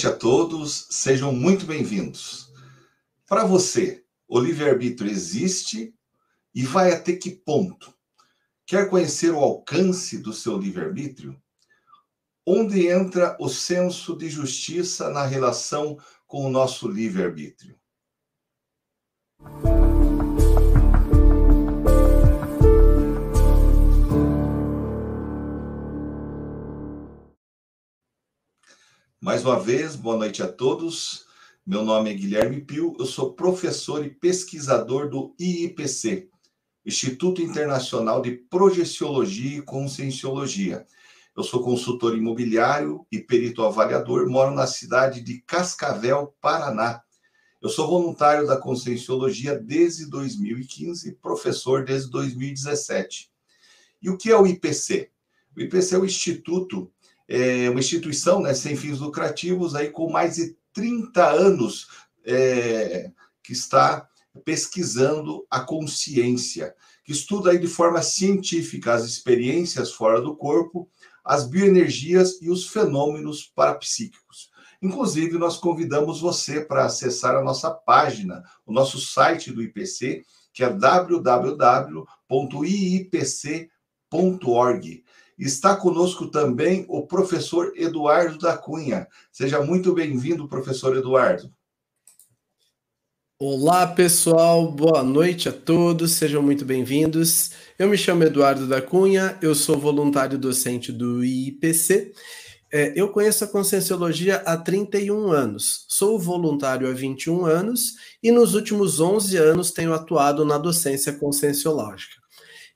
Noite a todos, sejam muito bem-vindos. Para você, o livre-arbítrio existe e vai até que ponto? Quer conhecer o alcance do seu livre-arbítrio? Onde entra o senso de justiça na relação com o nosso livre-arbítrio? Mais uma vez, boa noite a todos. Meu nome é Guilherme Pio, eu sou professor e pesquisador do IIPC, Instituto Internacional de Projeciologia e Conscienciologia. Eu sou consultor imobiliário e perito avaliador, moro na cidade de Cascavel, Paraná. Eu sou voluntário da Conscienciologia desde 2015, professor desde 2017. E o que é o IPC? O IPC é o Instituto é uma instituição né, sem fins lucrativos, aí com mais de 30 anos é, que está pesquisando a consciência, que estuda aí de forma científica as experiências fora do corpo, as bioenergias e os fenômenos parapsíquicos. Inclusive, nós convidamos você para acessar a nossa página, o nosso site do IPC, que é Está conosco também o professor Eduardo da Cunha. Seja muito bem-vindo, professor Eduardo. Olá, pessoal. Boa noite a todos. Sejam muito bem-vindos. Eu me chamo Eduardo da Cunha, eu sou voluntário docente do IPC. É, eu conheço a Conscienciologia há 31 anos, sou voluntário há 21 anos e nos últimos 11 anos tenho atuado na docência conscienciológica.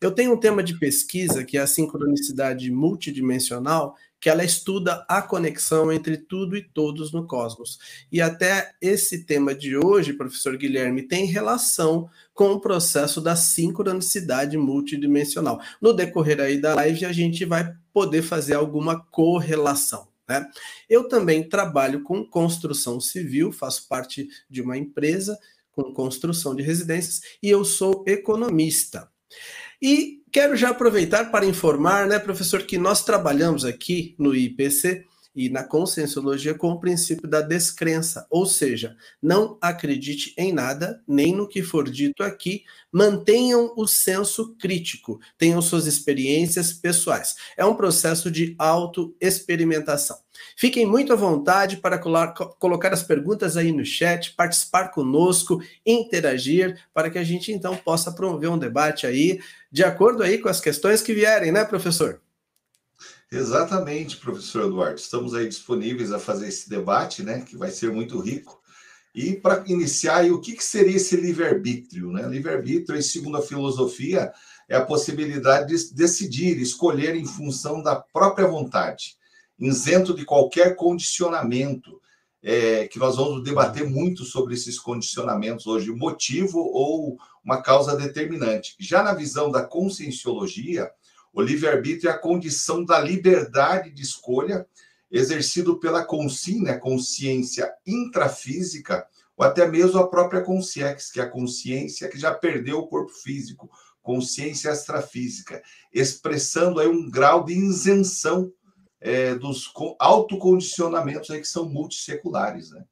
Eu tenho um tema de pesquisa que é a sincronicidade multidimensional, que ela estuda a conexão entre tudo e todos no cosmos. E até esse tema de hoje, professor Guilherme, tem relação com o processo da sincronicidade multidimensional. No decorrer aí da live, a gente vai poder fazer alguma correlação. Né? Eu também trabalho com construção civil, faço parte de uma empresa com construção de residências e eu sou economista. E quero já aproveitar para informar, né, professor, que nós trabalhamos aqui no IPC e na conscienciologia com o princípio da descrença, ou seja, não acredite em nada, nem no que for dito aqui, mantenham o senso crítico, tenham suas experiências pessoais. É um processo de autoexperimentação. Fiquem muito à vontade para colocar as perguntas aí no chat, participar conosco, interagir, para que a gente então possa promover um debate aí, de acordo aí com as questões que vierem, né, professor? Exatamente, professor Eduardo. Estamos aí disponíveis a fazer esse debate, né, que vai ser muito rico. E para iniciar, o que, que seria esse livre-arbítrio? Né? Livre-arbítrio, segundo a filosofia, é a possibilidade de decidir, escolher em função da própria vontade, isento de qualquer condicionamento, é, que nós vamos debater muito sobre esses condicionamentos hoje, motivo ou uma causa determinante. Já na visão da conscienciologia, o livre-arbítrio é a condição da liberdade de escolha exercido pela consciência, né, consciência intrafísica, ou até mesmo a própria consciência, que é a consciência que já perdeu o corpo físico, consciência extrafísica, expressando aí um grau de isenção é, dos autocondicionamentos aí que são multisseculares, né?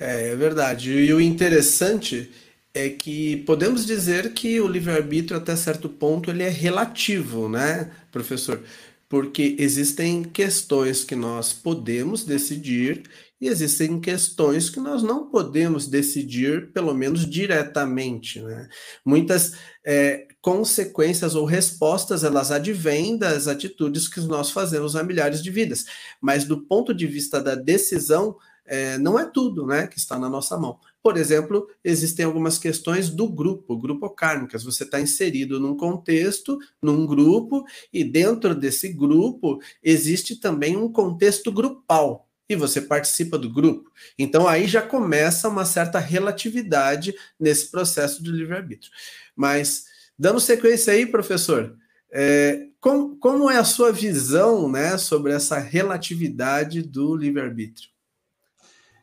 É, é verdade. E o interessante é que podemos dizer que o livre-arbítrio, até certo ponto, ele é relativo, né, professor? Porque existem questões que nós podemos decidir e existem questões que nós não podemos decidir, pelo menos diretamente, né? Muitas é, consequências ou respostas, elas advêm das atitudes que nós fazemos há milhares de vidas. Mas do ponto de vista da decisão, é, não é tudo né, que está na nossa mão. Por exemplo, existem algumas questões do grupo, grupo kármicas. Você está inserido num contexto, num grupo, e dentro desse grupo existe também um contexto grupal. E você participa do grupo. Então aí já começa uma certa relatividade nesse processo de livre-arbítrio. Mas, dando sequência aí, professor, é, como, como é a sua visão né, sobre essa relatividade do livre-arbítrio?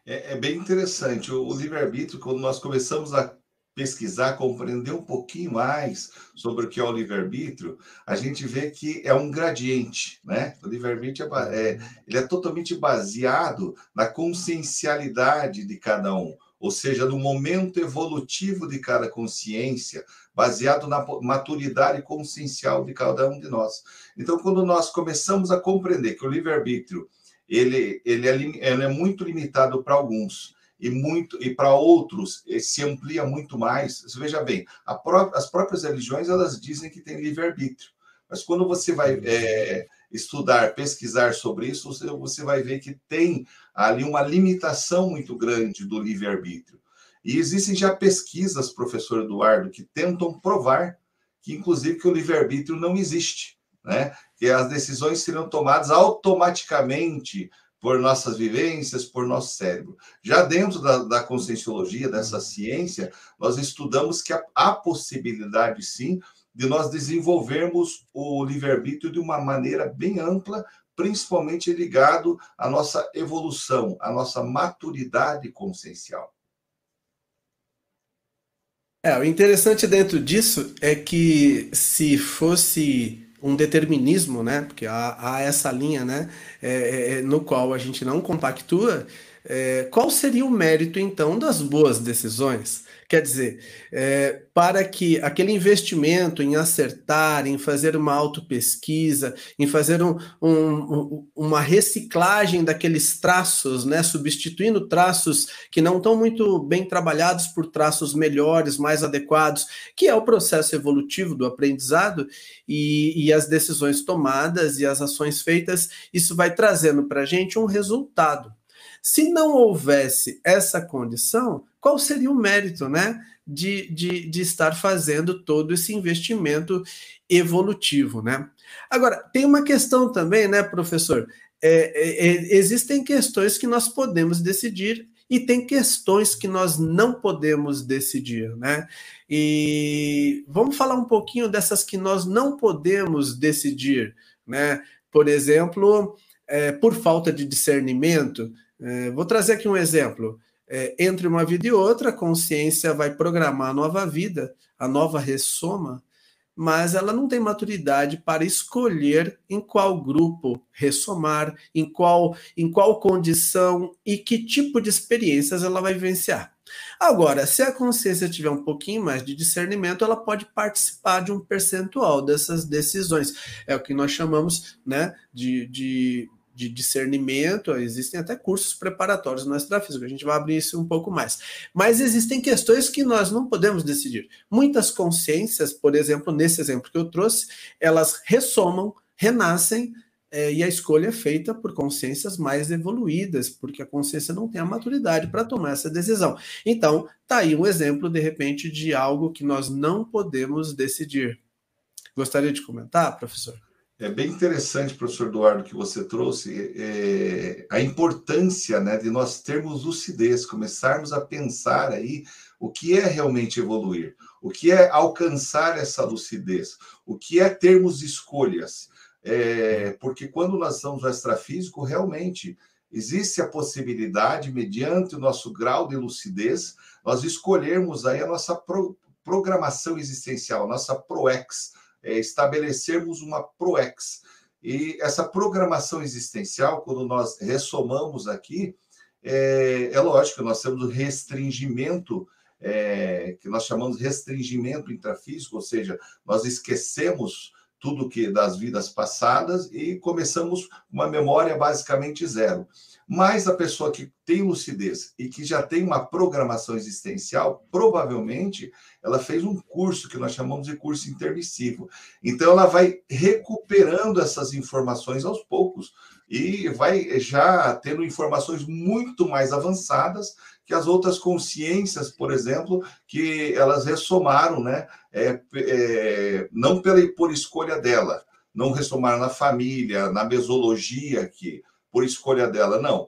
é, é bem interessante. O, o livre-arbítrio, quando nós começamos a pesquisar, compreender um pouquinho mais sobre o que é o livre-arbítrio, a gente vê que é um gradiente, né? O livre-arbítrio é, é, ele é totalmente baseado na consciencialidade de cada um, ou seja, no momento evolutivo de cada consciência, baseado na maturidade consciencial de cada um de nós. Então, quando nós começamos a compreender que o livre-arbítrio ele, ele, é, ele é muito limitado para alguns, e muito e para outros eh, se amplia muito mais. Você veja bem, pró as próprias religiões elas dizem que tem livre arbítrio, mas quando você vai é, estudar, pesquisar sobre isso, você, você vai ver que tem ali uma limitação muito grande do livre arbítrio. E existem já pesquisas, professor Eduardo, que tentam provar que inclusive que o livre arbítrio não existe, né? Que as decisões serão tomadas automaticamente por nossas vivências, por nosso cérebro. Já dentro da, da conscienciologia, dessa ciência, nós estudamos que há, há possibilidade, sim, de nós desenvolvermos o livre-arbítrio de uma maneira bem ampla, principalmente ligado à nossa evolução, à nossa maturidade consciencial. É, o interessante dentro disso é que se fosse um determinismo, né? Porque há, há essa linha, né? É, é, é, no qual a gente não compactua. É, qual seria o mérito então das boas decisões? Quer dizer, é, para que aquele investimento em acertar, em fazer uma autopesquisa, em fazer um, um, uma reciclagem daqueles traços, né, substituindo traços que não estão muito bem trabalhados por traços melhores, mais adequados, que é o processo evolutivo do aprendizado, e, e as decisões tomadas e as ações feitas, isso vai trazendo para a gente um resultado. Se não houvesse essa condição, qual seria o mérito, né? De, de, de estar fazendo todo esse investimento evolutivo, né? Agora, tem uma questão também, né, professor? É, é, é, existem questões que nós podemos decidir e tem questões que nós não podemos decidir, né? E vamos falar um pouquinho dessas que nós não podemos decidir, né? Por exemplo, é, por falta de discernimento, é, vou trazer aqui um exemplo. É, entre uma vida e outra, a consciência vai programar a nova vida, a nova ressoma, mas ela não tem maturidade para escolher em qual grupo ressomar, em qual, em qual condição e que tipo de experiências ela vai vivenciar. Agora, se a consciência tiver um pouquinho mais de discernimento, ela pode participar de um percentual dessas decisões. É o que nós chamamos né, de, de de discernimento, existem até cursos preparatórios no extrafísico, a gente vai abrir isso um pouco mais. Mas existem questões que nós não podemos decidir. Muitas consciências, por exemplo, nesse exemplo que eu trouxe, elas ressomam, renascem, é, e a escolha é feita por consciências mais evoluídas, porque a consciência não tem a maturidade para tomar essa decisão. Então, tá aí um exemplo, de repente, de algo que nós não podemos decidir. Gostaria de comentar, professor? É bem interessante, professor Eduardo, que você trouxe é, a importância né, de nós termos lucidez, começarmos a pensar aí o que é realmente evoluir, o que é alcançar essa lucidez, o que é termos escolhas. É, porque quando nós estamos no extrafísico, realmente existe a possibilidade, mediante o nosso grau de lucidez, nós escolhermos aí a nossa pro, programação existencial, nossa ProEx, é, estabelecermos uma ProEx. E essa programação existencial, quando nós ressomamos aqui, é, é lógico, nós temos o restringimento, é, que nós chamamos de restringimento intrafísico, ou seja, nós esquecemos tudo que das vidas passadas e começamos uma memória basicamente zero. Mas a pessoa que tem lucidez e que já tem uma programação existencial, provavelmente ela fez um curso que nós chamamos de curso intermissivo. Então ela vai recuperando essas informações aos poucos e vai já tendo informações muito mais avançadas que as outras consciências, por exemplo, que elas ressomaram, né? É, é, não pela, por escolha dela, não ressomaram na família, na mesologia que por escolha dela, não.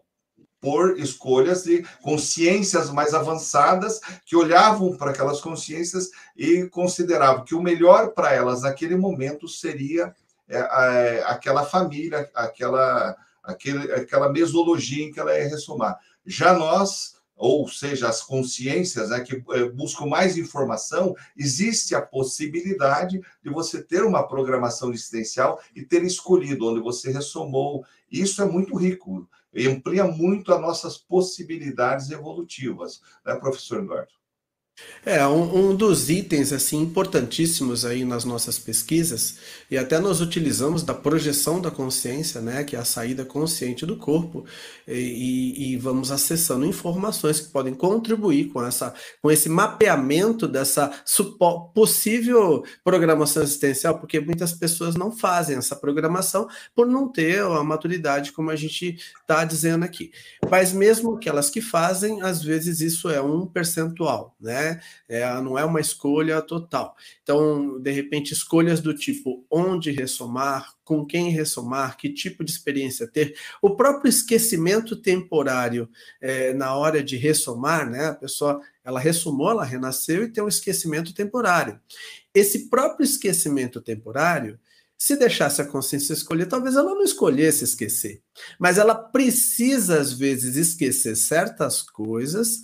Por escolhas de consciências mais avançadas que olhavam para aquelas consciências e consideravam que o melhor para elas naquele momento seria é, é, aquela família, aquela, aquele, aquela mesologia em que ela ia ressomar. Já nós, ou seja, as consciências né, que é, buscam mais informação, existe a possibilidade de você ter uma programação existencial e ter escolhido onde você ressomou. Isso é muito rico, amplia muito as nossas possibilidades evolutivas, né, professor Eduardo? É, um, um, dos itens assim importantíssimos aí nas nossas pesquisas, e até nós utilizamos da projeção da consciência, né, que é a saída consciente do corpo, e, e vamos acessando informações que podem contribuir com, essa, com esse mapeamento dessa possível programação existencial, porque muitas pessoas não fazem essa programação por não ter a maturidade, como a gente está dizendo aqui. Mas mesmo aquelas que fazem, às vezes isso é um percentual, né? Né? É, não é uma escolha total. Então, de repente, escolhas do tipo onde ressomar, com quem ressomar, que tipo de experiência ter, o próprio esquecimento temporário é, na hora de ressomar, né? A pessoa ela ressumou, ela renasceu e tem um esquecimento temporário. Esse próprio esquecimento temporário se deixasse a consciência escolher, talvez ela não escolhesse esquecer. Mas ela precisa, às vezes, esquecer certas coisas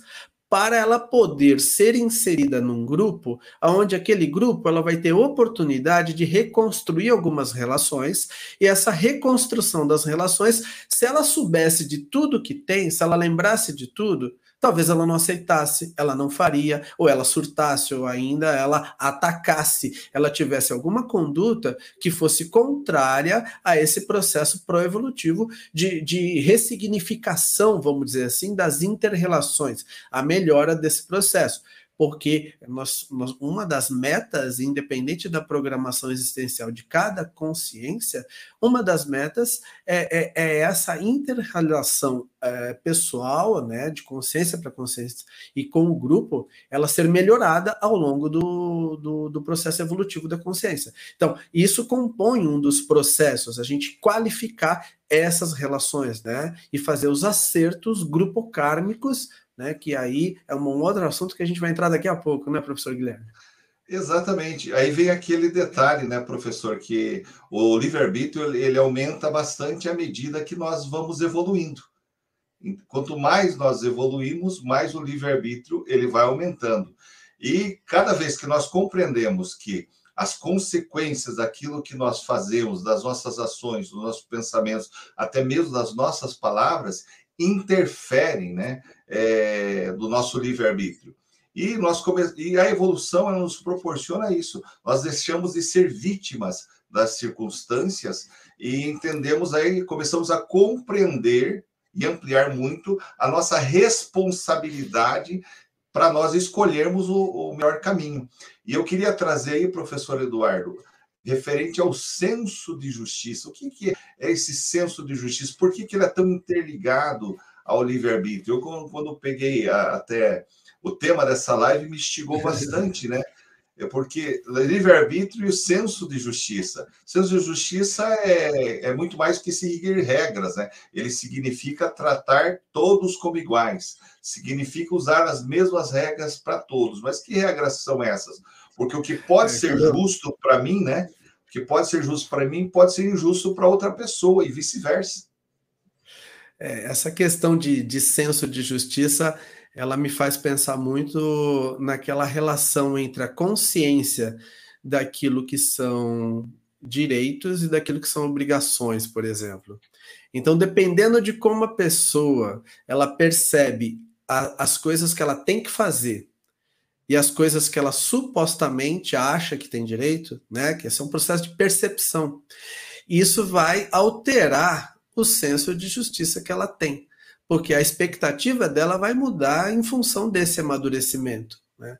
para ela poder ser inserida num grupo, onde aquele grupo ela vai ter oportunidade de reconstruir algumas relações, e essa reconstrução das relações, se ela soubesse de tudo que tem, se ela lembrasse de tudo, talvez ela não aceitasse, ela não faria, ou ela surtasse, ou ainda ela atacasse, ela tivesse alguma conduta que fosse contrária a esse processo proevolutivo de, de ressignificação, vamos dizer assim, das interrelações, a melhora desse processo porque nós, nós, uma das metas, independente da programação existencial de cada consciência, uma das metas é, é, é essa interrelação é, pessoal, né, de consciência para consciência e com o grupo, ela ser melhorada ao longo do, do, do processo evolutivo da consciência. Então, isso compõe um dos processos, a gente qualificar essas relações, né, e fazer os acertos grupocármicos né? Que aí é um outro assunto que a gente vai entrar daqui a pouco, né, professor Guilherme? Exatamente. Aí vem aquele detalhe, né, professor, que o livre-arbítrio ele aumenta bastante à medida que nós vamos evoluindo. Quanto mais nós evoluímos, mais o livre-arbítrio ele vai aumentando. E cada vez que nós compreendemos que as consequências daquilo que nós fazemos, das nossas ações, dos nossos pensamentos, até mesmo das nossas palavras, interferem né, é, do nosso livre-arbítrio. E, nós come... e a evolução nos proporciona isso. Nós deixamos de ser vítimas das circunstâncias e entendemos aí, começamos a compreender e ampliar muito a nossa responsabilidade para nós escolhermos o, o, melhor caminho. E eu queria trazer aí, professor Eduardo, referente ao senso de justiça. O que, que é esse senso de justiça? Por que, que ele é tão interligado ao livre-arbítrio? Eu, quando, peguei a, até o tema dessa live, me instigou bastante, né? É porque livre-arbítrio e o senso de justiça. Senso de justiça é, é muito mais que seguir regras, né? Ele significa tratar todos como iguais, significa usar as mesmas regras para todos. Mas que regras são essas? Porque o que pode é, ser justo para mim, né? O que pode ser justo para mim pode ser injusto para outra pessoa e vice-versa. É, essa questão de, de senso de justiça, ela me faz pensar muito naquela relação entre a consciência daquilo que são direitos e daquilo que são obrigações, por exemplo. Então, dependendo de como a pessoa ela percebe a, as coisas que ela tem que fazer e as coisas que ela supostamente acha que tem direito, né? Que esse é um processo de percepção. Isso vai alterar o senso de justiça que ela tem, porque a expectativa dela vai mudar em função desse amadurecimento. Né?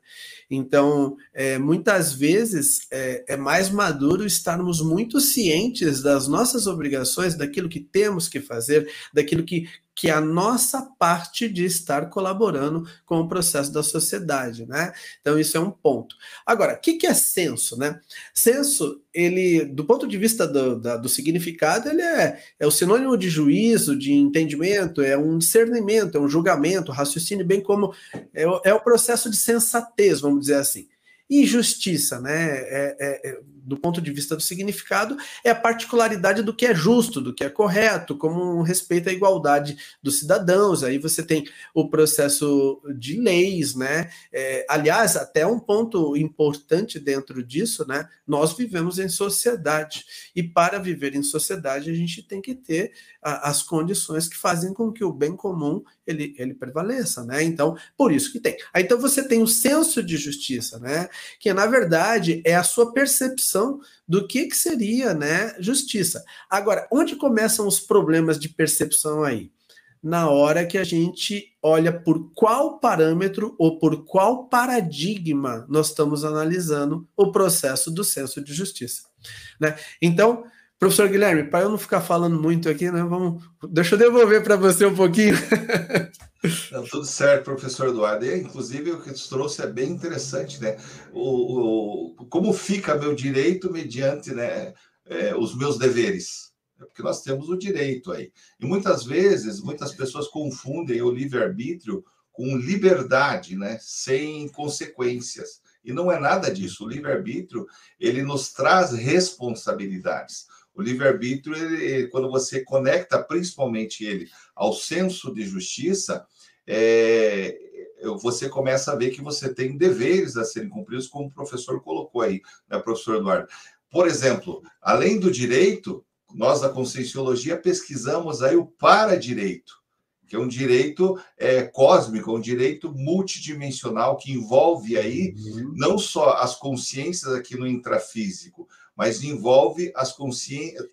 Então, é, muitas vezes é, é, mais maduro estarmos muito cientes das nossas obrigações, daquilo que temos que fazer, daquilo que, que é a nossa parte de estar colaborando com o processo da sociedade, né? Então, isso é um ponto. Agora, o que, que é senso, né? Senso, ele, do ponto de vista do, da, do significado, ele é, é o sinônimo de juízo, de entendimento, é um discernimento, é um julgamento, raciocínio, bem como é, é o processo de sensatez, vamos dizer assim. E justiça, né? É, é, é do ponto de vista do significado, é a particularidade do que é justo, do que é correto, como um respeito à igualdade dos cidadãos. Aí você tem o processo de leis, né? É, aliás, até um ponto importante dentro disso, né? Nós vivemos em sociedade e para viver em sociedade a gente tem que ter as condições que fazem com que o bem comum ele, ele prevaleça, né? Então, por isso que tem. Aí, então você tem o senso de justiça, né? Que na verdade é a sua percepção do que, que seria, né, justiça. Agora, onde começam os problemas de percepção aí? Na hora que a gente olha por qual parâmetro ou por qual paradigma nós estamos analisando o processo do senso de justiça, né? Então, Professor Guilherme, para eu não ficar falando muito aqui, né? Vamos, deixa eu devolver para você um pouquinho. Tudo certo, professor Eduardo. E, inclusive, o que você trouxe é bem interessante, né? O, o como fica meu direito mediante né, é, os meus deveres? É porque nós temos o direito aí. E muitas vezes, muitas pessoas confundem o livre-arbítrio com liberdade, né? Sem consequências. E não é nada disso. O livre-arbítrio, ele nos traz responsabilidades. O livre-arbítrio, quando você conecta principalmente ele ao senso de justiça, é, você começa a ver que você tem deveres a serem cumpridos, como o professor colocou aí, né, professor Eduardo? Por exemplo, além do direito, nós da Conscienciologia pesquisamos aí o para-direito, que é um direito é, cósmico, um direito multidimensional que envolve aí uhum. não só as consciências aqui no intrafísico, mas envolve as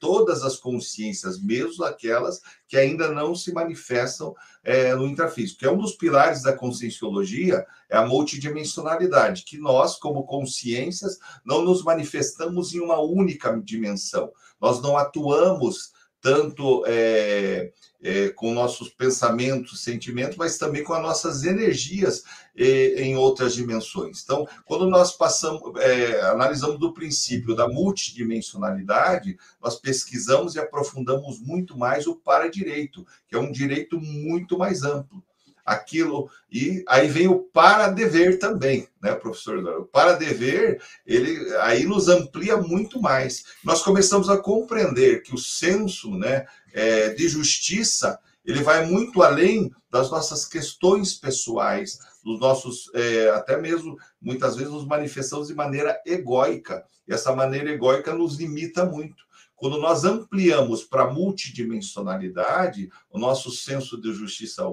todas as consciências, mesmo aquelas que ainda não se manifestam é, no intrafísico, que é um dos pilares da conscienciologia, é a multidimensionalidade, que nós, como consciências, não nos manifestamos em uma única dimensão, nós não atuamos tanto é, é, com nossos pensamentos, sentimentos, mas também com as nossas energias é, em outras dimensões. Então, quando nós passamos, é, analisamos do princípio da multidimensionalidade, nós pesquisamos e aprofundamos muito mais o para-direito, que é um direito muito mais amplo aquilo e aí vem o para dever também, né, professor? O para dever ele aí nos amplia muito mais. Nós começamos a compreender que o senso, né, é, de justiça ele vai muito além das nossas questões pessoais, dos nossos é, até mesmo muitas vezes nos manifestamos de maneira egóica e essa maneira egóica nos limita muito. Quando nós ampliamos para a multidimensionalidade, o nosso senso de justiça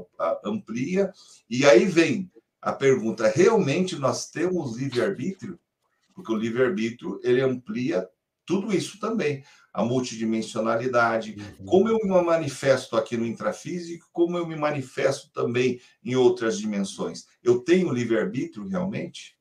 amplia, e aí vem a pergunta: realmente nós temos livre-arbítrio? Porque o livre-arbítrio ele amplia tudo isso também. A multidimensionalidade, uhum. como eu me manifesto aqui no intrafísico, como eu me manifesto também em outras dimensões. Eu tenho livre-arbítrio realmente?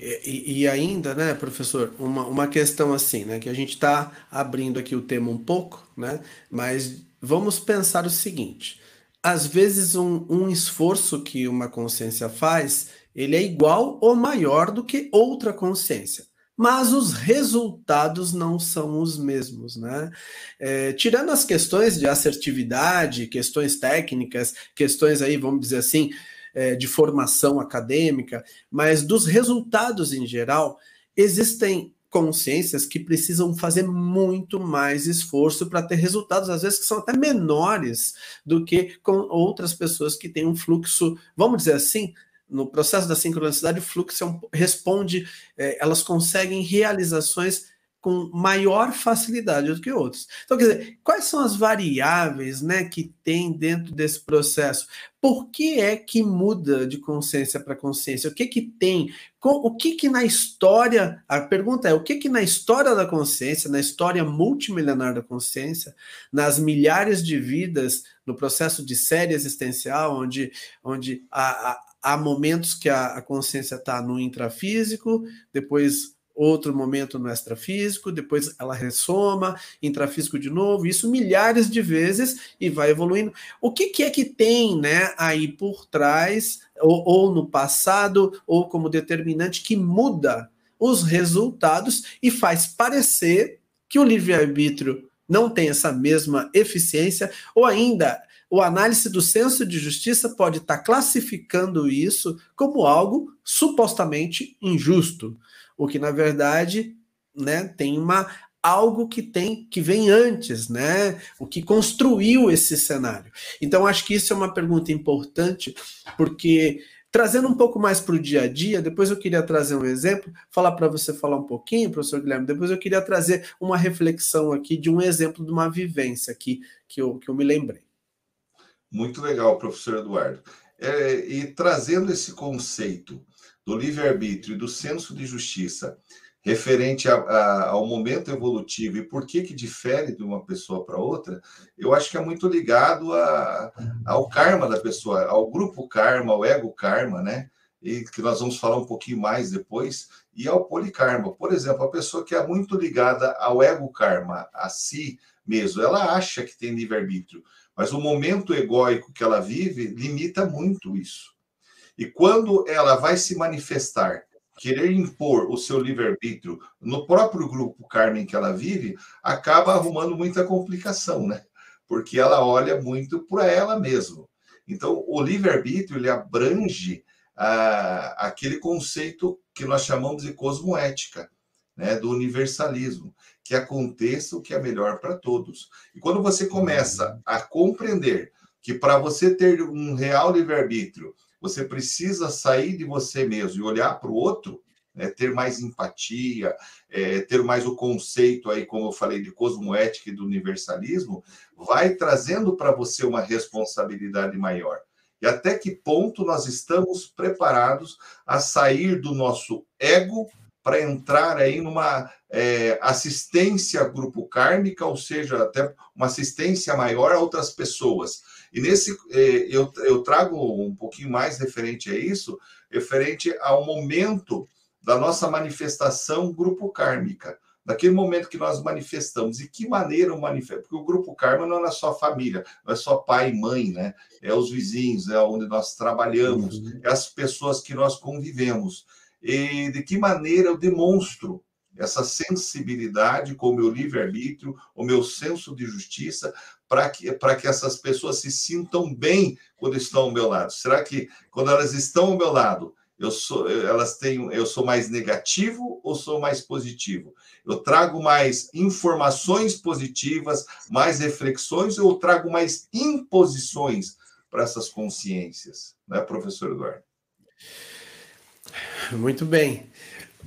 E, e, ainda, né, professor, uma, uma questão assim, né, que a gente está abrindo aqui o tema um pouco, né, mas vamos pensar o seguinte: às vezes um, um esforço que uma consciência faz, ele é igual ou maior do que outra consciência mas os resultados não são os mesmos, né? É, tirando as questões de assertividade, questões técnicas, questões aí, vamos dizer assim, é, de formação acadêmica, mas dos resultados em geral, existem consciências que precisam fazer muito mais esforço para ter resultados, às vezes que são até menores do que com outras pessoas que têm um fluxo, vamos dizer assim, no processo da sincronicidade, o fluxo é responde, é, elas conseguem realizações com maior facilidade do que outros. Então, quer dizer, quais são as variáveis né, que tem dentro desse processo? Por que é que muda de consciência para consciência? O que que tem? O que que na história, a pergunta é, o que que na história da consciência, na história multimilenar da consciência, nas milhares de vidas, no processo de série existencial, onde, onde há, momentos que a consciência está no intrafísico, depois outro momento no extrafísico, depois ela ressoma, intrafísico de novo, isso milhares de vezes e vai evoluindo. O que, que é que tem né, aí por trás, ou, ou no passado, ou como determinante, que muda os resultados e faz parecer que o livre-arbítrio não tem essa mesma eficiência, ou ainda o análise do senso de justiça pode estar classificando isso como algo supostamente injusto o que na verdade né, tem uma algo que tem que vem antes, né? O que construiu esse cenário. Então acho que isso é uma pergunta importante porque Trazendo um pouco mais para o dia a dia, depois eu queria trazer um exemplo, falar para você falar um pouquinho, professor Guilherme, depois eu queria trazer uma reflexão aqui de um exemplo de uma vivência aqui que eu, que eu me lembrei. Muito legal, professor Eduardo. É, e trazendo esse conceito do livre-arbítrio e do senso de justiça referente a, a, ao momento evolutivo e por que que difere de uma pessoa para outra, eu acho que é muito ligado a, ao karma da pessoa, ao grupo karma, ao ego karma, né? E que nós vamos falar um pouquinho mais depois, e ao polikarma. Por exemplo, a pessoa que é muito ligada ao ego karma, a si mesmo, ela acha que tem livre-arbítrio, mas o momento egóico que ela vive limita muito isso. E quando ela vai se manifestar querer impor o seu livre-arbítrio no próprio grupo Carmen que ela vive, acaba arrumando muita complicação, né? Porque ela olha muito para ela mesma. Então, o livre-arbítrio ele abrange ah, aquele conceito que nós chamamos de cosmoética, né, do universalismo, que aconteça o que é melhor para todos. E quando você começa a compreender que para você ter um real livre-arbítrio, você precisa sair de você mesmo e olhar para o outro, né, ter mais empatia, é, ter mais o conceito aí, como eu falei, de cosmoética e do universalismo, vai trazendo para você uma responsabilidade maior. E até que ponto nós estamos preparados a sair do nosso ego para entrar aí numa é, assistência grupo kármica, ou seja, até uma assistência maior a outras pessoas. E nesse é, eu, eu trago um pouquinho mais referente a isso, referente ao momento da nossa manifestação grupo kármica. Naquele momento que nós manifestamos, e que maneira o manifesta? Porque o grupo karma não é só família, não é só pai e mãe, né? É os vizinhos, é onde nós trabalhamos, uhum. é as pessoas que nós convivemos. E de que maneira eu demonstro essa sensibilidade com o meu livre-arbítrio, o meu senso de justiça, para que, que essas pessoas se sintam bem quando estão ao meu lado? Será que quando elas estão ao meu lado, eu sou, elas têm, eu sou mais negativo ou sou mais positivo? Eu trago mais informações positivas, mais reflexões, ou trago mais imposições para essas consciências, né, professor Eduardo? Muito bem.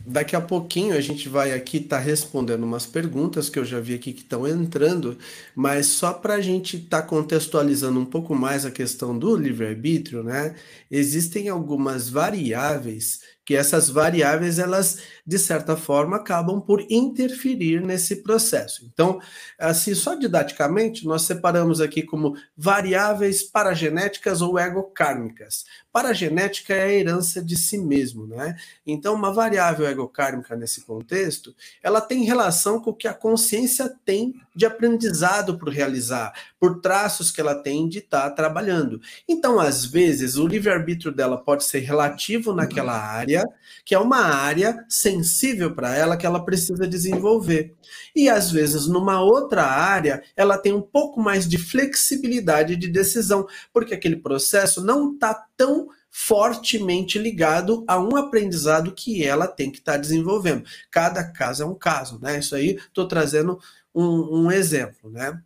Daqui a pouquinho a gente vai aqui estar tá respondendo umas perguntas que eu já vi aqui que estão entrando, mas só para a gente estar tá contextualizando um pouco mais a questão do livre-arbítrio, né? Existem algumas variáveis que essas variáveis elas de certa forma acabam por interferir nesse processo. Então, assim, só didaticamente nós separamos aqui como variáveis paragenéticas ou egocármicas. Paragenética é a herança de si mesmo, né? Então, uma variável egocármica nesse contexto, ela tem relação com o que a consciência tem de aprendizado por realizar, por traços que ela tem de estar tá trabalhando. Então, às vezes, o livre-arbítrio dela pode ser relativo naquela área, que é uma área sensível para ela que ela precisa desenvolver. E às vezes, numa outra área, ela tem um pouco mais de flexibilidade de decisão, porque aquele processo não está tão fortemente ligado a um aprendizado que ela tem que estar tá desenvolvendo. Cada caso é um caso, né? Isso aí estou trazendo um, um exemplo, né?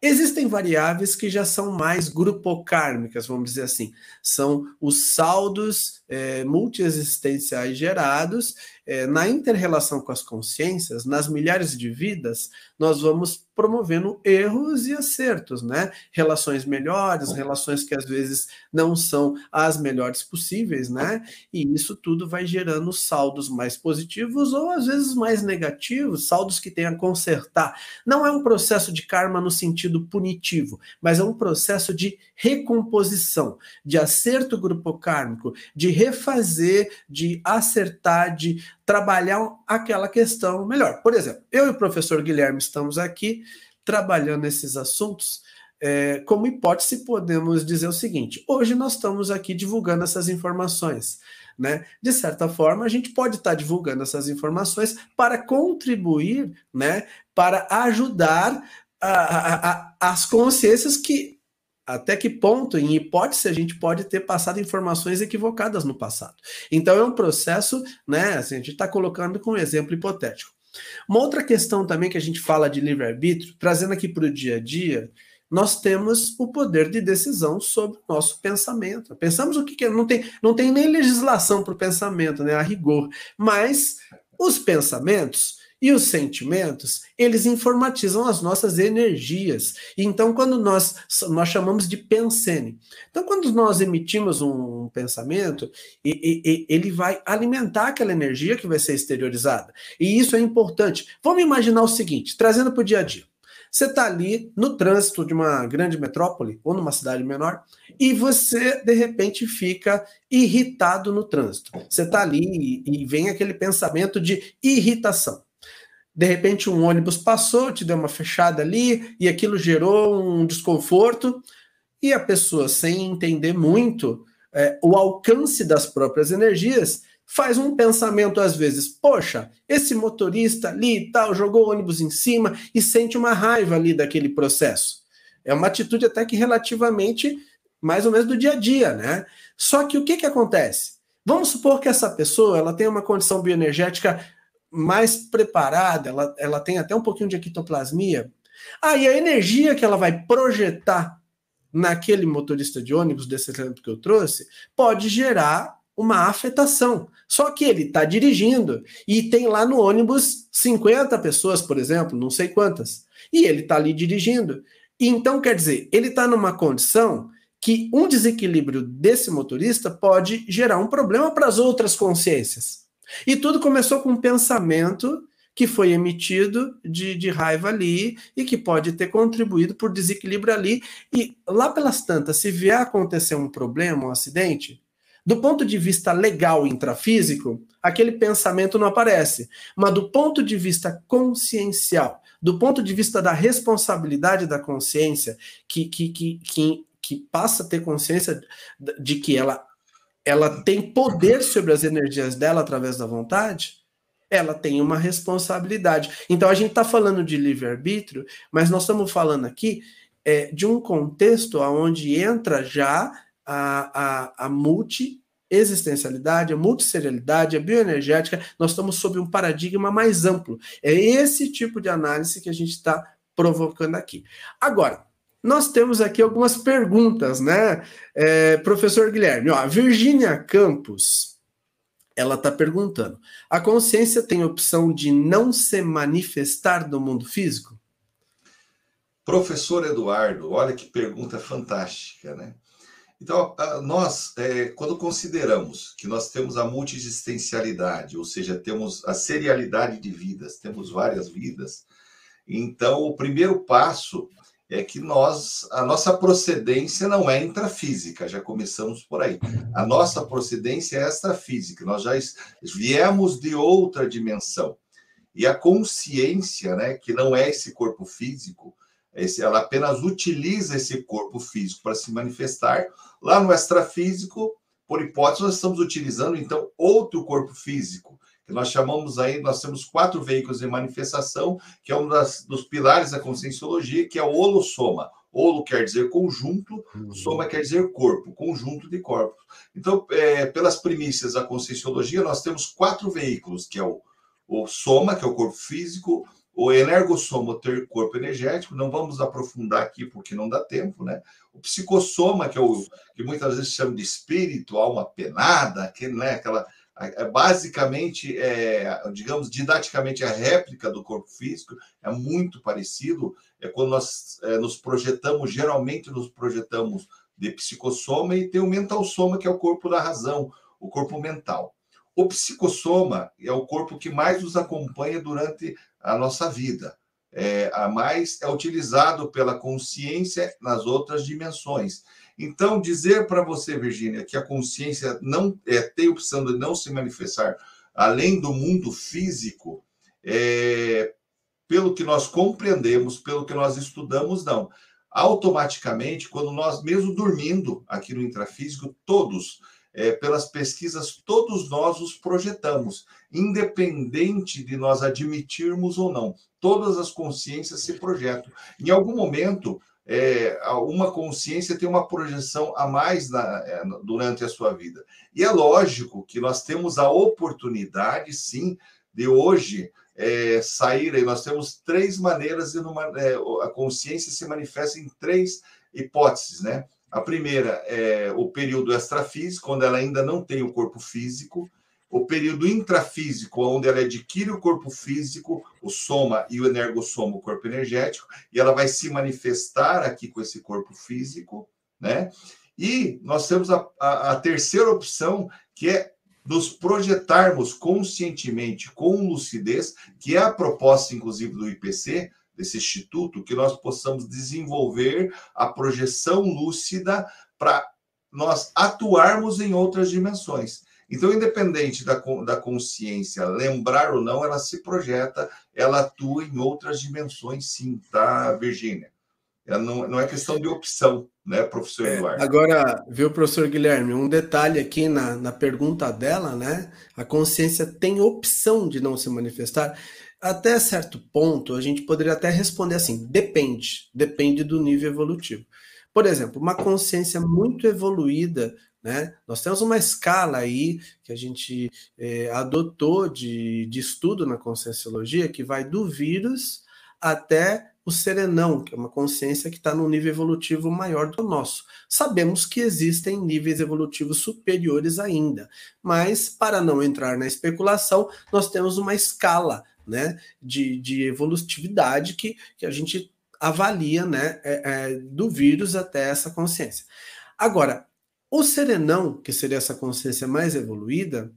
Existem variáveis que já são mais grupocármicas, vamos dizer assim. São os saldos é, multiexistenciais gerados é, na interrelação com as consciências, nas milhares de vidas, nós vamos promovendo erros e acertos, né? Relações melhores, relações que às vezes não são as melhores possíveis, né? E isso tudo vai gerando saldos mais positivos ou às vezes mais negativos, saldos que tem a consertar. Não é um processo de karma no sentido punitivo, mas é um processo de recomposição, de acerto grupo kármico, de refazer, de acertar, de trabalhar aquela questão melhor. Por exemplo, eu e o professor Guilherme estamos aqui trabalhando esses assuntos. É, como hipótese, podemos dizer o seguinte: hoje nós estamos aqui divulgando essas informações. Né? De certa forma, a gente pode estar divulgando essas informações para contribuir, né, para ajudar a, a, a, as consciências que até que ponto, em hipótese, a gente pode ter passado informações equivocadas no passado. Então é um processo, né? Assim, a gente está colocando com um exemplo hipotético. Uma outra questão também que a gente fala de livre-arbítrio, trazendo aqui para o dia a dia, nós temos o poder de decisão sobre o nosso pensamento. Pensamos o que, que é, não tem, não tem nem legislação para o pensamento, né, a rigor, mas os pensamentos e os sentimentos, eles informatizam as nossas energias. Então, quando nós, nós chamamos de pensene. Então, quando nós emitimos um pensamento, ele vai alimentar aquela energia que vai ser exteriorizada. E isso é importante. Vamos imaginar o seguinte, trazendo para o dia a dia. Você está ali no trânsito de uma grande metrópole ou numa cidade menor e você, de repente, fica irritado no trânsito. Você está ali e vem aquele pensamento de irritação. De repente, um ônibus passou, te deu uma fechada ali e aquilo gerou um desconforto e a pessoa, sem entender muito é, o alcance das próprias energias, faz um pensamento às vezes, poxa, esse motorista ali e tal jogou o ônibus em cima e sente uma raiva ali daquele processo. É uma atitude até que relativamente mais ou menos do dia a dia, né? Só que o que que acontece? Vamos supor que essa pessoa ela tem uma condição bioenergética mais preparada, ela, ela tem até um pouquinho de ectoplasmia. Aí ah, a energia que ela vai projetar naquele motorista de ônibus, desse exemplo que eu trouxe, pode gerar uma afetação. Só que ele está dirigindo e tem lá no ônibus 50 pessoas, por exemplo, não sei quantas, e ele está ali dirigindo. Então, quer dizer, ele está numa condição que um desequilíbrio desse motorista pode gerar um problema para as outras consciências. E tudo começou com um pensamento que foi emitido de, de raiva ali e que pode ter contribuído por desequilíbrio ali. E lá pelas tantas, se vier acontecer um problema, um acidente, do ponto de vista legal intrafísico, aquele pensamento não aparece. Mas do ponto de vista consciencial, do ponto de vista da responsabilidade da consciência, que, que, que, que, que passa a ter consciência de que ela, ela tem poder sobre as energias dela através da vontade, ela tem uma responsabilidade. Então a gente está falando de livre-arbítrio, mas nós estamos falando aqui é, de um contexto onde entra já a, a, a multi-existencialidade, a multisserialidade, a bioenergética, nós estamos sob um paradigma mais amplo. É esse tipo de análise que a gente está provocando aqui. Agora, nós temos aqui algumas perguntas, né? É, professor Guilherme, ó, Virgínia Campos, ela está perguntando: a consciência tem opção de não se manifestar no mundo físico? Professor Eduardo, olha que pergunta fantástica, né? Então, nós, é, quando consideramos que nós temos a multiexistencialidade, ou seja, temos a serialidade de vidas, temos várias vidas, então o primeiro passo é que nós, a nossa procedência não é intrafísica, já começamos por aí. A nossa procedência é extrafísica, nós já viemos de outra dimensão. E a consciência, né, que não é esse corpo físico, esse, ela apenas utiliza esse corpo físico para se manifestar. Lá no extrafísico, por hipótese, nós estamos utilizando então outro corpo físico, que nós chamamos aí, nós temos quatro veículos de manifestação, que é um das, dos pilares da conscienciologia, que é o holossoma. Holo quer dizer conjunto, uhum. soma quer dizer corpo, conjunto de corpos. Então, é, pelas primícias da conscienciologia, nós temos quatro veículos, que é o, o soma, que é o corpo físico, o energossoma, ter corpo energético, não vamos aprofundar aqui porque não dá tempo, né? O psicossoma, que é o que muitas vezes chama de espírito, alma penada, que, né, aquela basicamente, é, digamos, didaticamente a réplica do corpo físico, é muito parecido. É quando nós é, nos projetamos, geralmente nos projetamos de psicossoma e tem o mental soma, que é o corpo da razão, o corpo mental. O psicossoma é o corpo que mais nos acompanha durante a nossa vida. É, a mais é utilizado pela consciência nas outras dimensões. Então, dizer para você, Virgínia, que a consciência não é, tem opção de não se manifestar além do mundo físico, é, pelo que nós compreendemos, pelo que nós estudamos, não. Automaticamente, quando nós, mesmo dormindo aqui no intrafísico, todos é, pelas pesquisas, todos nós os projetamos, independente de nós admitirmos ou não. Todas as consciências se projetam. Em algum momento, é, uma consciência tem uma projeção a mais na, é, durante a sua vida. E é lógico que nós temos a oportunidade, sim, de hoje é, sair aí. Nós temos três maneiras de numa, é, a consciência se manifesta em três hipóteses, né? A primeira é o período extrafísico, quando ela ainda não tem o corpo físico. O período intrafísico, onde ela adquire o corpo físico, o soma e o energossoma, o corpo energético, e ela vai se manifestar aqui com esse corpo físico, né? E nós temos a, a, a terceira opção, que é nos projetarmos conscientemente, com lucidez, que é a proposta, inclusive, do IPC, desse instituto, que nós possamos desenvolver a projeção lúcida para nós atuarmos em outras dimensões. Então, independente da, da consciência lembrar ou não, ela se projeta, ela atua em outras dimensões, sim, tá, Virgínia? Não, não é questão de opção, né, professor é, Eduardo? É, agora, viu, professor Guilherme, um detalhe aqui na, na pergunta dela, né? A consciência tem opção de não se manifestar. Até certo ponto, a gente poderia até responder assim: depende, depende do nível evolutivo. Por exemplo, uma consciência muito evoluída, né? Nós temos uma escala aí que a gente é, adotou de, de estudo na conscienciologia que vai do vírus até o serenão, que é uma consciência que está num nível evolutivo maior do nosso. Sabemos que existem níveis evolutivos superiores ainda, mas para não entrar na especulação, nós temos uma escala né, de, de evolutividade que, que a gente avalia né, é, é, do vírus até essa consciência. Agora, o serenão, que seria essa consciência mais evoluída,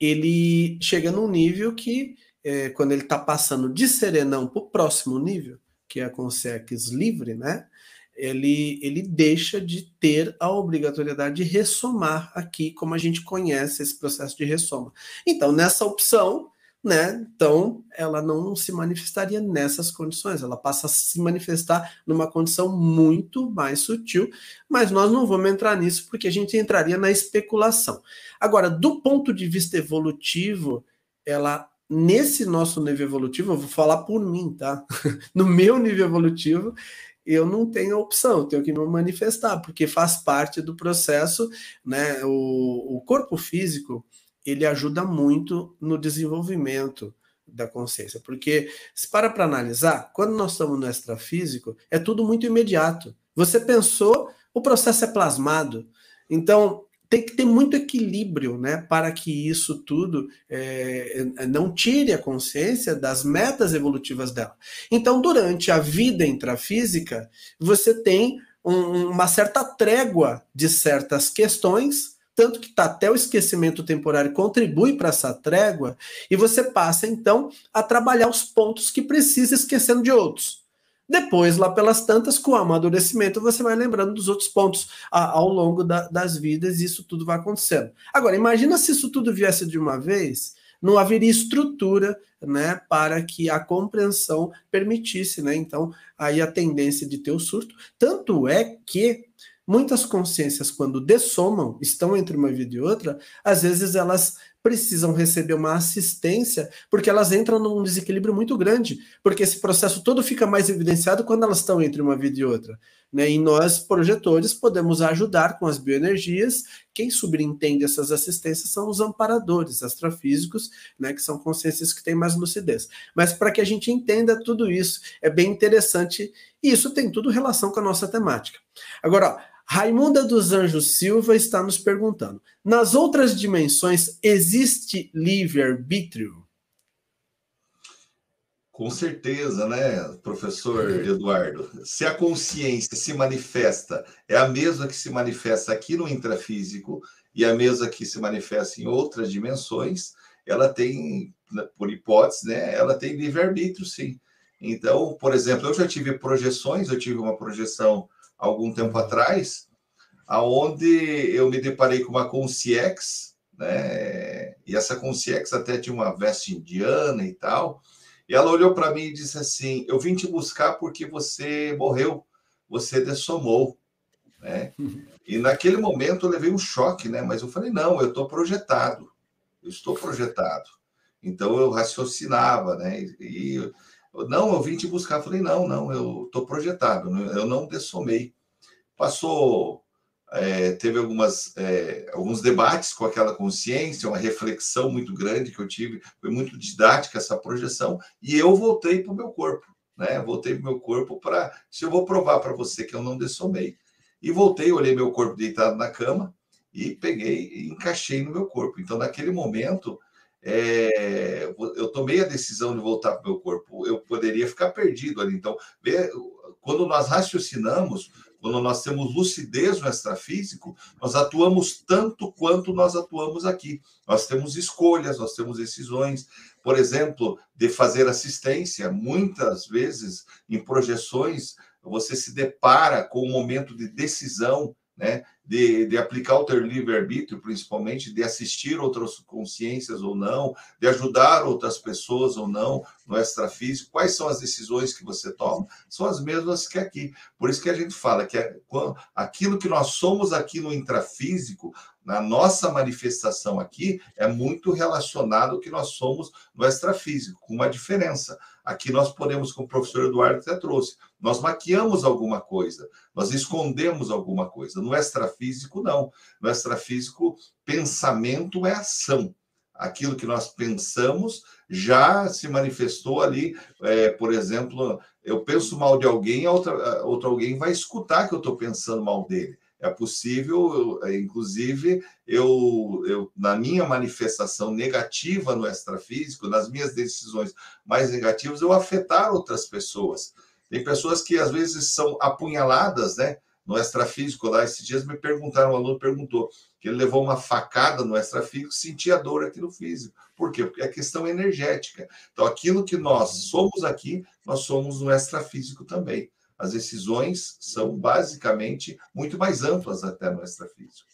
ele chega num nível que, é, quando ele está passando de serenão para o próximo nível, que é a Consex livre, né? Ele, ele deixa de ter a obrigatoriedade de ressomar aqui, como a gente conhece esse processo de ressoma. Então, nessa opção, né? Então, ela não se manifestaria nessas condições, ela passa a se manifestar numa condição muito mais sutil, mas nós não vamos entrar nisso porque a gente entraria na especulação. Agora, do ponto de vista evolutivo, ela nesse nosso nível evolutivo, eu vou falar por mim, tá? no meu nível evolutivo, eu não tenho opção, tenho que me manifestar, porque faz parte do processo, né? O, o corpo físico ele ajuda muito no desenvolvimento da consciência, porque se para para analisar, quando nós estamos no extrafísico, é tudo muito imediato. Você pensou, o processo é plasmado. Então, tem que ter muito equilíbrio né, para que isso tudo é, não tire a consciência das metas evolutivas dela. Então, durante a vida intrafísica, você tem um, uma certa trégua de certas questões tanto que tá até o esquecimento temporário contribui para essa trégua, e você passa então a trabalhar os pontos que precisa esquecendo de outros. Depois, lá pelas tantas, com o amadurecimento, você vai lembrando dos outros pontos ao longo da, das vidas e isso tudo vai acontecendo. Agora, imagina se isso tudo viesse de uma vez, não haveria estrutura né, para que a compreensão permitisse, né? Então, aí a tendência de ter o surto. Tanto é que Muitas consciências, quando dessomam, estão entre uma vida e outra, às vezes elas precisam receber uma assistência, porque elas entram num desequilíbrio muito grande, porque esse processo todo fica mais evidenciado quando elas estão entre uma vida e outra. Né? E nós, projetores, podemos ajudar com as bioenergias. Quem subentende essas assistências são os amparadores astrafísicos, né? que são consciências que têm mais lucidez. Mas para que a gente entenda tudo isso, é bem interessante, e isso tem tudo relação com a nossa temática. Agora, ó, Raimunda dos Anjos Silva está nos perguntando: nas outras dimensões existe livre-arbítrio? Com certeza, né, professor Eduardo? Se a consciência se manifesta, é a mesma que se manifesta aqui no intrafísico e a mesma que se manifesta em outras dimensões, ela tem, por hipótese, né, ela tem livre-arbítrio, sim. Então, por exemplo, eu já tive projeções, eu tive uma projeção algum tempo atrás, aonde eu me deparei com uma concierge, né? E essa concierge até tinha uma veste indiana e tal. E ela olhou para mim e disse assim: "Eu vim te buscar porque você morreu, você dessomou", né? E naquele momento eu levei um choque, né? Mas eu falei: "Não, eu estou projetado. Eu estou projetado". Então eu raciocinava, né? E não, eu vim te buscar. falei, não, não, eu estou projetado, eu não dessomei. Passou é, teve algumas, é, alguns debates com aquela consciência, uma reflexão muito grande que eu tive, foi muito didática essa projeção, e eu voltei para o meu corpo, né? Voltei para o meu corpo para. Se eu vou provar para você que eu não dessomei. E voltei, olhei meu corpo deitado na cama e peguei e encaixei no meu corpo. Então, naquele momento, é, eu tomei a decisão de voltar para o meu corpo. Eu poderia ficar perdido ali. Então, quando nós raciocinamos, quando nós temos lucidez no extrafísico, nós atuamos tanto quanto nós atuamos aqui. Nós temos escolhas, nós temos decisões. Por exemplo, de fazer assistência, muitas vezes em projeções, você se depara com um momento de decisão né, de, de aplicar o teu livre-arbítrio, principalmente, de assistir outras consciências ou não, de ajudar outras pessoas ou não no extrafísico. Quais são as decisões que você toma? São as mesmas que aqui. Por isso que a gente fala que é, aquilo que nós somos aqui no intrafísico, na nossa manifestação aqui, é muito relacionado ao que nós somos no extrafísico, com uma diferença. Aqui nós podemos, como o professor Eduardo até trouxe, nós maquiamos alguma coisa, nós escondemos alguma coisa. No extrafísico, não. No extrafísico, pensamento é ação. Aquilo que nós pensamos já se manifestou ali. É, por exemplo, eu penso mal de alguém, outra, outro alguém vai escutar que eu estou pensando mal dele. É possível, inclusive, eu, eu, na minha manifestação negativa no extrafísico, nas minhas decisões mais negativas, eu afetar outras pessoas. Tem pessoas que às vezes são apunhaladas, né? No extrafísico, lá esses dias me perguntaram, um aluno perguntou que ele levou uma facada no extrafísico, sentia dor aqui no físico. Por quê? Porque é questão energética. Então, aquilo que nós somos aqui, nós somos no extrafísico também as decisões são basicamente muito mais amplas até no extrafísico.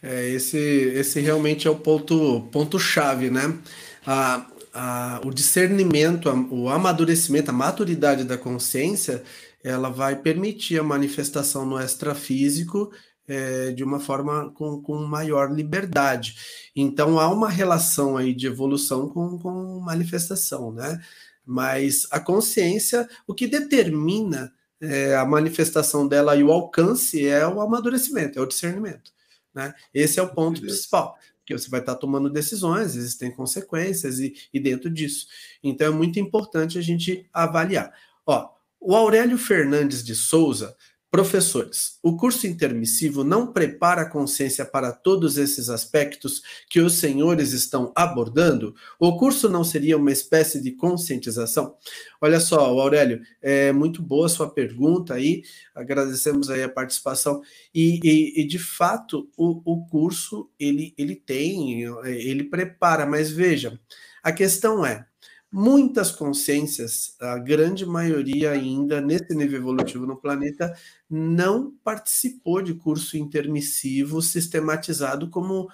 É, esse, esse realmente é o ponto, ponto chave, né? A, a, o discernimento, o amadurecimento, a maturidade da consciência, ela vai permitir a manifestação no extrafísico é, de uma forma com, com maior liberdade. Então há uma relação aí de evolução com, com manifestação, né? Mas a consciência, o que determina é, a manifestação dela e o alcance é o amadurecimento, é o discernimento. Né? Esse é o ponto principal, porque você vai estar tomando decisões, existem consequências e, e dentro disso. Então é muito importante a gente avaliar. Ó, o Aurélio Fernandes de Souza Professores, o curso intermissivo não prepara a consciência para todos esses aspectos que os senhores estão abordando? O curso não seria uma espécie de conscientização? Olha só, Aurélio, é muito boa a sua pergunta aí, agradecemos aí a participação. E, e, e de fato, o, o curso ele, ele tem, ele prepara, mas veja, a questão é, muitas consciências, a grande maioria ainda nesse nível evolutivo no planeta, não participou de curso intermissivo sistematizado como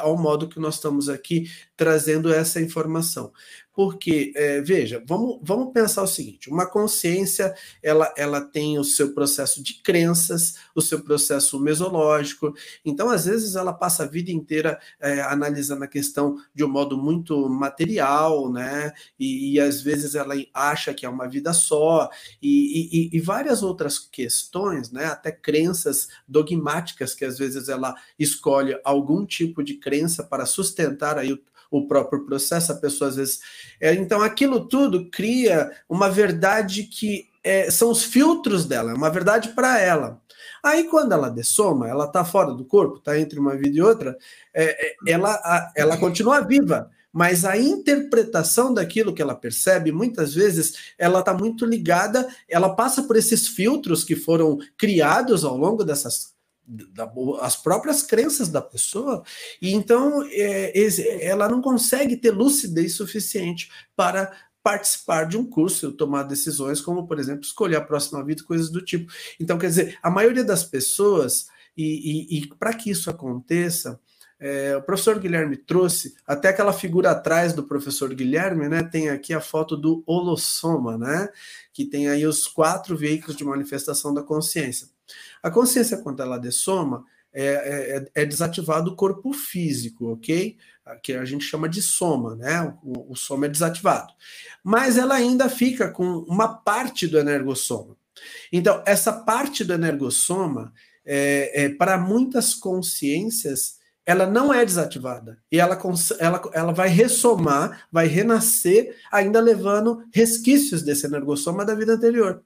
ao modo que nós estamos aqui trazendo essa informação. Porque, é, veja, vamos, vamos pensar o seguinte: uma consciência ela, ela tem o seu processo de crenças, o seu processo mesológico, então, às vezes, ela passa a vida inteira é, analisando a questão de um modo muito material, né? E, e, às vezes ela acha que é uma vida só, e, e, e várias outras questões, né? Até crenças dogmáticas que às vezes ela escolhe algum tipo de crença para sustentar aí o, o próprio processo, a pessoa às vezes. É, então, aquilo tudo cria uma verdade que é, são os filtros dela, é uma verdade para ela. Aí, quando ela dessoma, ela está fora do corpo, está entre uma vida e outra, é, é, ela, a, ela continua viva, mas a interpretação daquilo que ela percebe, muitas vezes, ela está muito ligada, ela passa por esses filtros que foram criados ao longo dessas da, as próprias crenças da pessoa, e então é, ela não consegue ter lucidez suficiente para participar de um curso tomar decisões, como, por exemplo, escolher a próxima vida, coisas do tipo. Então, quer dizer, a maioria das pessoas, e, e, e para que isso aconteça, é, o professor Guilherme trouxe até aquela figura atrás do professor Guilherme, né? Tem aqui a foto do holossoma, né? Que tem aí os quatro veículos de manifestação da consciência. A consciência, quando ela dessoma, é, é, é, desativado o corpo físico, ok? Que a gente chama de soma, né? O, o, soma é desativado. Mas ela ainda fica com uma parte do energossoma. Então, essa parte do energossoma, é, é, para muitas consciências, ela não é desativada. E ela, ela, ela vai ressomar, vai renascer, ainda levando resquícios desse energossoma da vida anterior.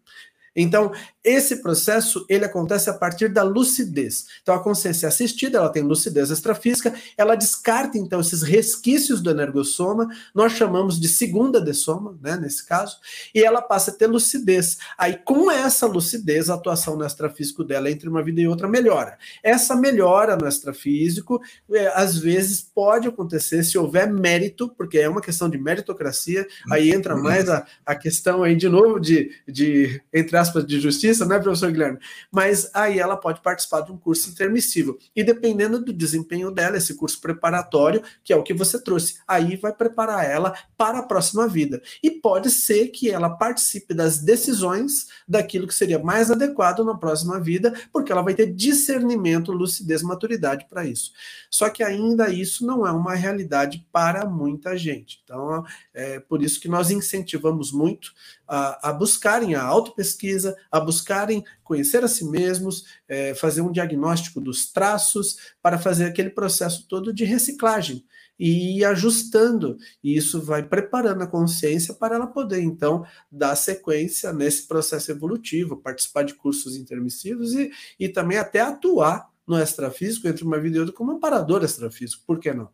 Então, esse processo ele acontece a partir da lucidez. Então, a consciência assistida, ela tem lucidez extrafísica, ela descarta então esses resquícios do energossoma, nós chamamos de segunda dessoma, né, nesse caso, e ela passa a ter lucidez. Aí, com essa lucidez, a atuação no extrafísico dela entre uma vida e outra melhora. Essa melhora no extrafísico, é, às vezes, pode acontecer se houver mérito, porque é uma questão de meritocracia, aí entra mais a, a questão aí, de novo, de, de entre aspas, de justiça, né, professor Guilherme? Mas aí ela pode participar de um curso intermissível. E dependendo do desempenho dela, esse curso preparatório, que é o que você trouxe, aí vai preparar ela para a próxima vida. E pode ser que ela participe das decisões daquilo que seria mais adequado na próxima vida, porque ela vai ter discernimento, lucidez, maturidade para isso. Só que ainda isso não é uma realidade para muita gente. Então, é por isso que nós incentivamos muito a, a buscarem a autopesquisa, a buscarem conhecer a si mesmos, é, fazer um diagnóstico dos traços, para fazer aquele processo todo de reciclagem e ir ajustando. E isso vai preparando a consciência para ela poder, então, dar sequência nesse processo evolutivo, participar de cursos intermissivos e, e também até atuar no extrafísico entre uma vida e outra como amparador extrafísico. Por que não?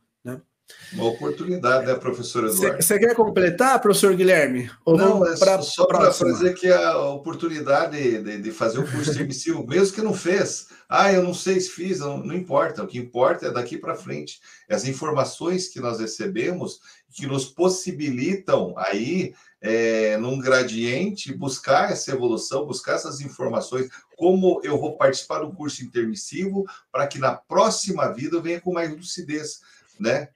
Uma oportunidade, né, professor Eduardo? Você quer completar, professor Guilherme? Ou não, é pra, só para fazer que a oportunidade de, de fazer o curso intermissivo, mesmo que não fez, ah, eu não sei se fiz, não, não importa, o que importa é daqui para frente. As informações que nós recebemos, que nos possibilitam aí, é, num gradiente, buscar essa evolução, buscar essas informações, como eu vou participar do curso intermissivo, para que na próxima vida eu venha com mais lucidez, né?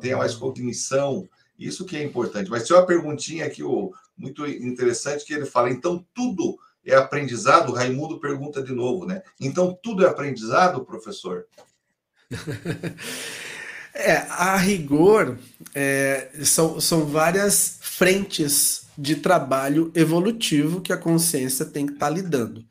Tenha mais cognição, isso que é importante. Mas tem uma perguntinha aqui o, muito interessante que ele fala, então tudo é aprendizado? O Raimundo pergunta de novo, né? Então tudo é aprendizado, professor? é, a rigor, é, são, são várias frentes de trabalho evolutivo que a consciência tem que estar tá lidando.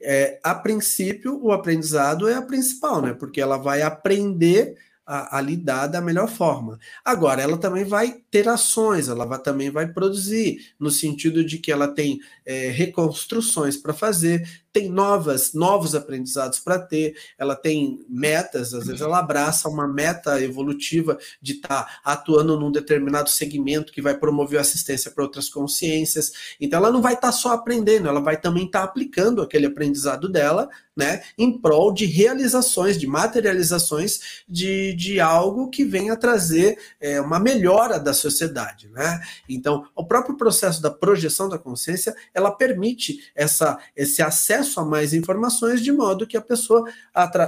É, a princípio, o aprendizado é a principal, né? Porque ela vai aprender a, a, lidar da melhor forma. Agora, ela também vai ter ações, ela vai, também vai produzir, no sentido de que ela tem é, reconstruções para fazer, tem novas, novos aprendizados para ter, ela tem metas, às vezes ela abraça uma meta evolutiva de estar tá atuando num determinado segmento que vai promover assistência para outras consciências. Então ela não vai estar tá só aprendendo, ela vai também estar tá aplicando aquele aprendizado dela, né, em prol de realizações, de materializações de, de algo que venha trazer é, uma melhora da sociedade, né? Então, o próprio processo da projeção da consciência, ela permite essa, esse acesso acesso a mais informações, de modo que a pessoa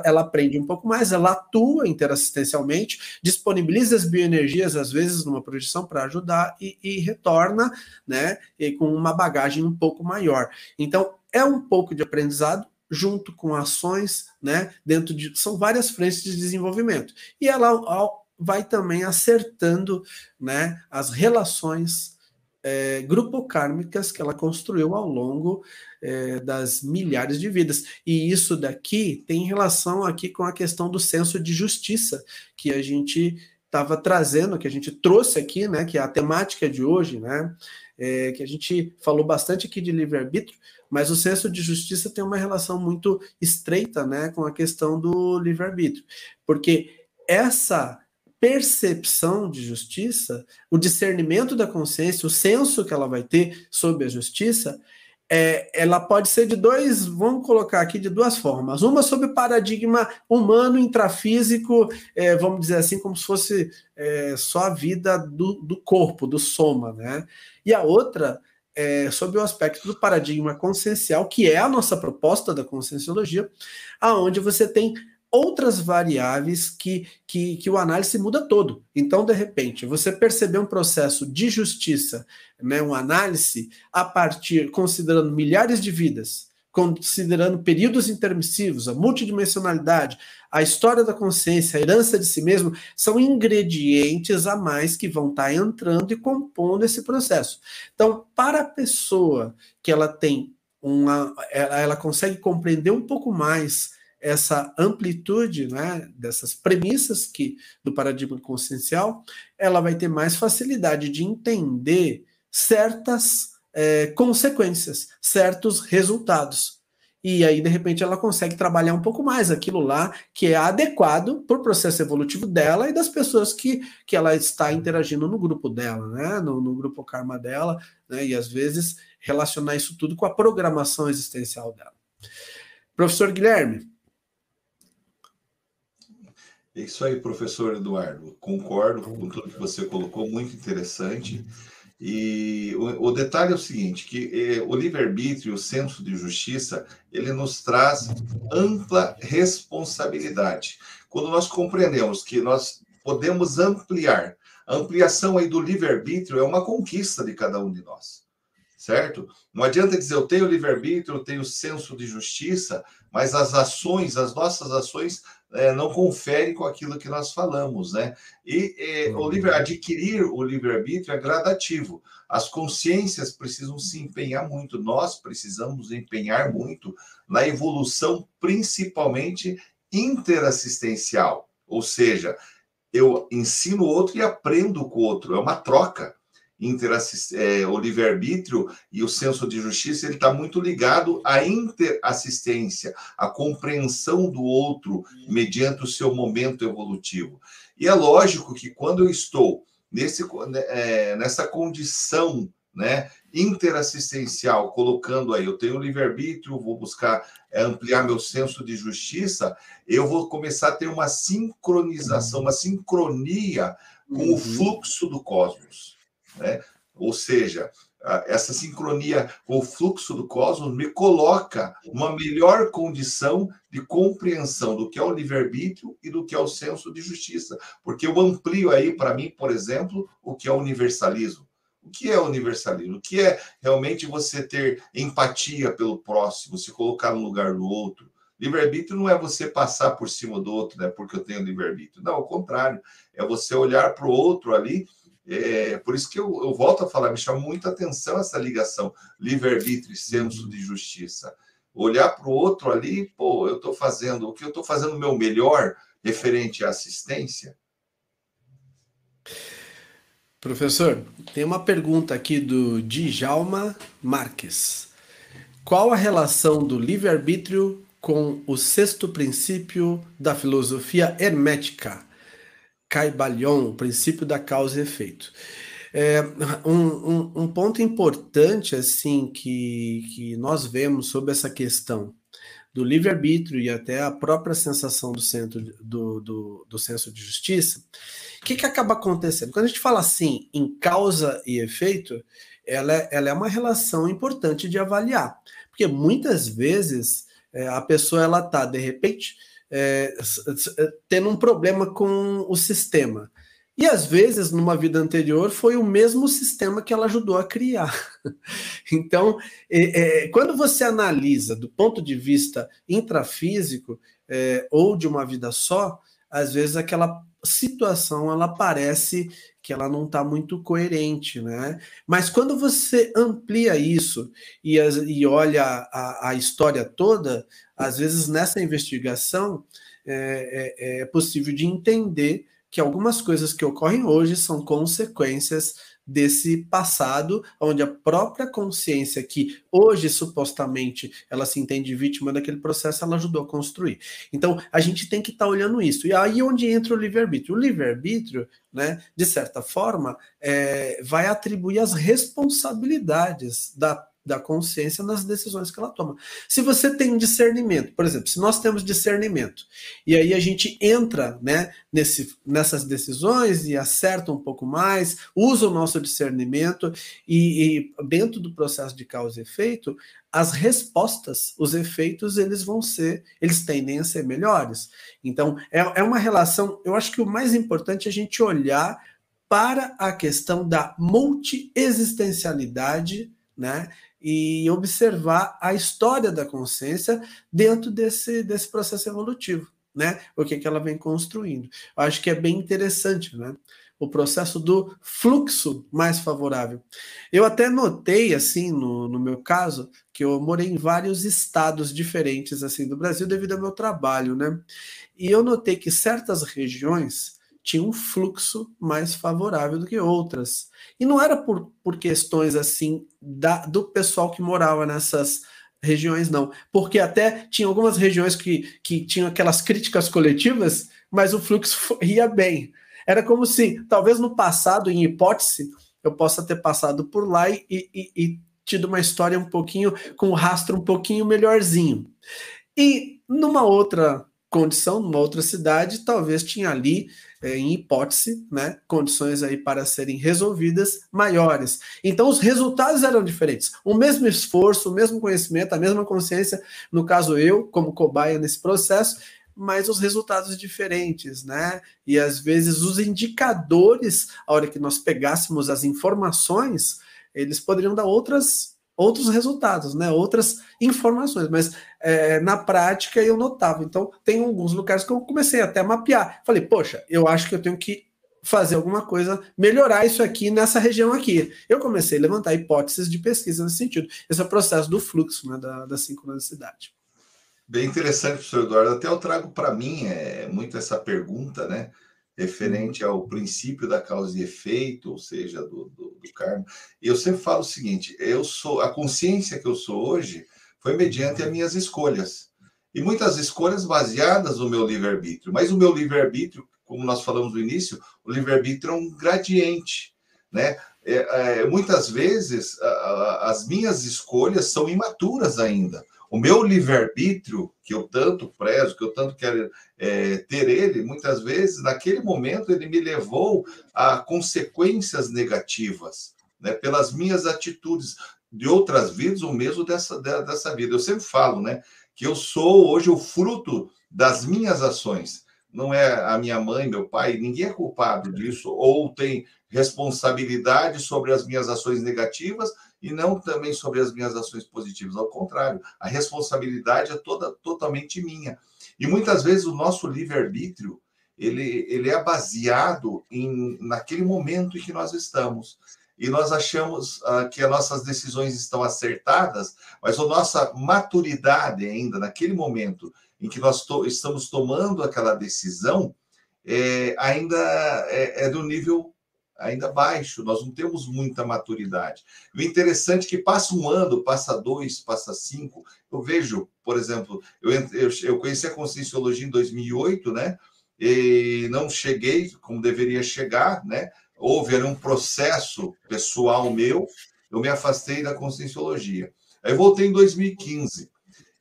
ela aprende um pouco mais, ela atua interassistencialmente, disponibiliza as bioenergias, às vezes, numa projeção para ajudar e, e, retorna né, e com uma bagagem um pouco maior. Então, é um pouco de aprendizado, junto com ações, né, dentro de. São várias frentes de desenvolvimento. E ela vai também acertando né, as relações é, grupocármicas que ela construiu ao longo é, das milhares de vidas. E isso daqui tem relação aqui com a questão do senso de justiça que a gente estava trazendo, que a gente trouxe aqui, né, que é a temática de hoje, né, é, que a gente falou bastante aqui de livre-arbítrio, mas o senso de justiça tem uma relação muito estreita, né, com a questão do livre-arbítrio, porque essa percepção de justiça, o discernimento da consciência, o senso que ela vai ter sobre a justiça, é, ela pode ser de dois, vamos colocar aqui de duas formas. Uma sobre paradigma humano, intrafísico, é, vamos dizer assim, como se fosse é, só a vida do, do corpo, do soma, né? E a outra é, sobre o aspecto do paradigma consciencial, que é a nossa proposta da conscienciologia, aonde você tem outras variáveis que, que, que o análise muda todo. Então, de repente, você perceber um processo de justiça, né, um análise a partir, considerando milhares de vidas, considerando períodos intermissivos, a multidimensionalidade, a história da consciência, a herança de si mesmo, são ingredientes a mais que vão estar entrando e compondo esse processo. Então, para a pessoa que ela tem uma, ela, ela consegue compreender um pouco mais essa amplitude né, dessas premissas que do paradigma consciencial, ela vai ter mais facilidade de entender certas é, consequências, certos resultados. E aí, de repente, ela consegue trabalhar um pouco mais aquilo lá que é adequado para o processo evolutivo dela e das pessoas que, que ela está interagindo no grupo dela, né? no, no grupo karma dela, né? e às vezes relacionar isso tudo com a programação existencial dela. Professor Guilherme, é isso aí, professor Eduardo. Concordo com tudo que você colocou, muito interessante. E o, o detalhe é o seguinte, que eh, o livre-arbítrio, o senso de justiça, ele nos traz ampla responsabilidade. Quando nós compreendemos que nós podemos ampliar, a ampliação aí do livre-arbítrio é uma conquista de cada um de nós certo? Não adianta dizer eu tenho livre-arbítrio, eu tenho senso de justiça, mas as ações, as nossas ações é, não conferem com aquilo que nós falamos, né? E é, o livre, adquirir o livre-arbítrio é gradativo. As consciências precisam se empenhar muito, nós precisamos empenhar muito na evolução, principalmente interassistencial, ou seja, eu ensino o outro e aprendo com o outro, é uma troca é, o livre-arbítrio e o senso de justiça, ele está muito ligado à interassistência, à compreensão do outro mediante o seu momento evolutivo. E é lógico que quando eu estou nesse, né, é, nessa condição né, interassistencial, colocando aí, eu tenho livre-arbítrio, vou buscar é, ampliar meu senso de justiça, eu vou começar a ter uma sincronização, uma sincronia com uhum. o fluxo do cosmos. Né? Ou seja, essa sincronia com o fluxo do cosmos me coloca uma melhor condição de compreensão do que é o livre-arbítrio e do que é o senso de justiça. Porque eu amplio aí, para mim, por exemplo, o que é o universalismo. O que é universalismo? O que é realmente você ter empatia pelo próximo, se colocar no lugar do outro? Livre-arbítrio não é você passar por cima do outro, né? Porque eu tenho livre-arbítrio. Não, ao contrário. É você olhar para o outro ali é, por isso que eu, eu, volto a falar, me chama muita atenção essa ligação livre-arbítrio e senso de justiça. Olhar para o outro ali, pô, eu estou fazendo, o que eu estou fazendo o meu melhor referente à assistência? Professor, tem uma pergunta aqui do Djalma Marques. Qual a relação do livre-arbítrio com o sexto princípio da filosofia hermética? Caibalion, o princípio da causa e efeito. É, um, um, um, ponto importante assim que, que nós vemos sobre essa questão do livre-arbítrio e até a própria sensação do, centro, do, do, do senso de justiça, o que, que acaba acontecendo? Quando a gente fala assim em causa e efeito, ela é, ela é uma relação importante de avaliar, porque muitas vezes é, a pessoa ela está, de repente, é, tendo um problema com o sistema. E às vezes, numa vida anterior, foi o mesmo sistema que ela ajudou a criar. Então, é, é, quando você analisa do ponto de vista intrafísico é, ou de uma vida só, às vezes aquela situação ela parece que ela não está muito coerente, né? Mas quando você amplia isso e, e olha a, a, história toda, às vezes nessa investigação é, é, é possível de entender que algumas coisas que ocorrem hoje são consequências desse passado, onde a própria consciência que hoje supostamente ela se entende vítima daquele processo, ela ajudou a construir. Então, a gente tem que estar tá olhando isso. E aí onde entra o livre-arbítrio? O livre-arbítrio, né, de certa forma, é, vai atribuir as responsabilidades da da consciência nas decisões que ela toma. Se você tem discernimento, por exemplo, se nós temos discernimento, e aí a gente entra né, nesse, nessas decisões e acerta um pouco mais, usa o nosso discernimento, e, e dentro do processo de causa e efeito, as respostas, os efeitos, eles vão ser, eles tendem a ser melhores. Então, é, é uma relação, eu acho que o mais importante é a gente olhar para a questão da multi-existencialidade né? E observar a história da consciência dentro desse, desse processo evolutivo, né? O que, que ela vem construindo. Eu acho que é bem interessante, né? o processo do fluxo mais favorável. Eu até notei, assim, no, no meu caso, que eu morei em vários estados diferentes, assim, do Brasil devido ao meu trabalho, né? E eu notei que certas regiões tinham um fluxo mais favorável do que outras. E não era por, por questões, assim, da, do pessoal que morava nessas regiões, não. Porque até tinha algumas regiões que, que tinham aquelas críticas coletivas, mas o fluxo ia bem. Era como se, talvez no passado, em hipótese, eu possa ter passado por lá e, e, e tido uma história um pouquinho, com um rastro um pouquinho melhorzinho. E numa outra condição, numa outra cidade, talvez tinha ali, é, em hipótese, né, condições aí para serem resolvidas maiores. Então os resultados eram diferentes. O mesmo esforço, o mesmo conhecimento, a mesma consciência, no caso eu, como cobaia nesse processo, mas os resultados diferentes, né? E às vezes os indicadores, a hora que nós pegássemos as informações, eles poderiam dar outras outros resultados, né? Outras informações, mas é, na prática eu notava. Então, tem alguns lugares que eu comecei até a mapear. Falei, poxa, eu acho que eu tenho que fazer alguma coisa, melhorar isso aqui nessa região aqui. Eu comecei a levantar hipóteses de pesquisa nesse sentido. Esse é o processo do fluxo né, da, da sincronicidade. Bem interessante, professor Eduardo. Até eu trago para mim é, muito essa pergunta, né? Referente ao princípio da causa e efeito, ou seja, do, do, do karma. E eu sempre falo o seguinte: eu sou a consciência que eu sou hoje foi mediante as minhas escolhas. E muitas escolhas baseadas no meu livre-arbítrio. Mas o meu livre-arbítrio, como nós falamos no início, o livre-arbítrio é um gradiente. Né? É, é, muitas vezes a, a, as minhas escolhas são imaturas ainda. O meu livre-arbítrio, que eu tanto prezo, que eu tanto quero é, ter ele, muitas vezes, naquele momento, ele me levou a consequências negativas, né, pelas minhas atitudes de outras vidas, ou mesmo dessa, dessa vida. Eu sempre falo, né, que eu sou hoje o fruto das minhas ações. Não é a minha mãe, meu pai, ninguém é culpado disso, ou tem responsabilidade sobre as minhas ações negativas e não também sobre as minhas ações positivas. Ao contrário, a responsabilidade é toda totalmente minha. E muitas vezes o nosso livre-arbítrio ele, ele é baseado em, naquele momento em que nós estamos. E nós achamos uh, que as nossas decisões estão acertadas, mas a nossa maturidade ainda, naquele momento em que nós to estamos tomando aquela decisão, é, ainda é, é do nível ainda baixo, nós não temos muita maturidade. O interessante é que passa um ano, passa dois, passa cinco. Eu vejo, por exemplo, eu, eu, eu conheci a Conscienciologia em 2008, né? E não cheguei como deveria chegar, né? Houve um processo pessoal meu, eu me afastei da Conscienciologia. Aí voltei em 2015.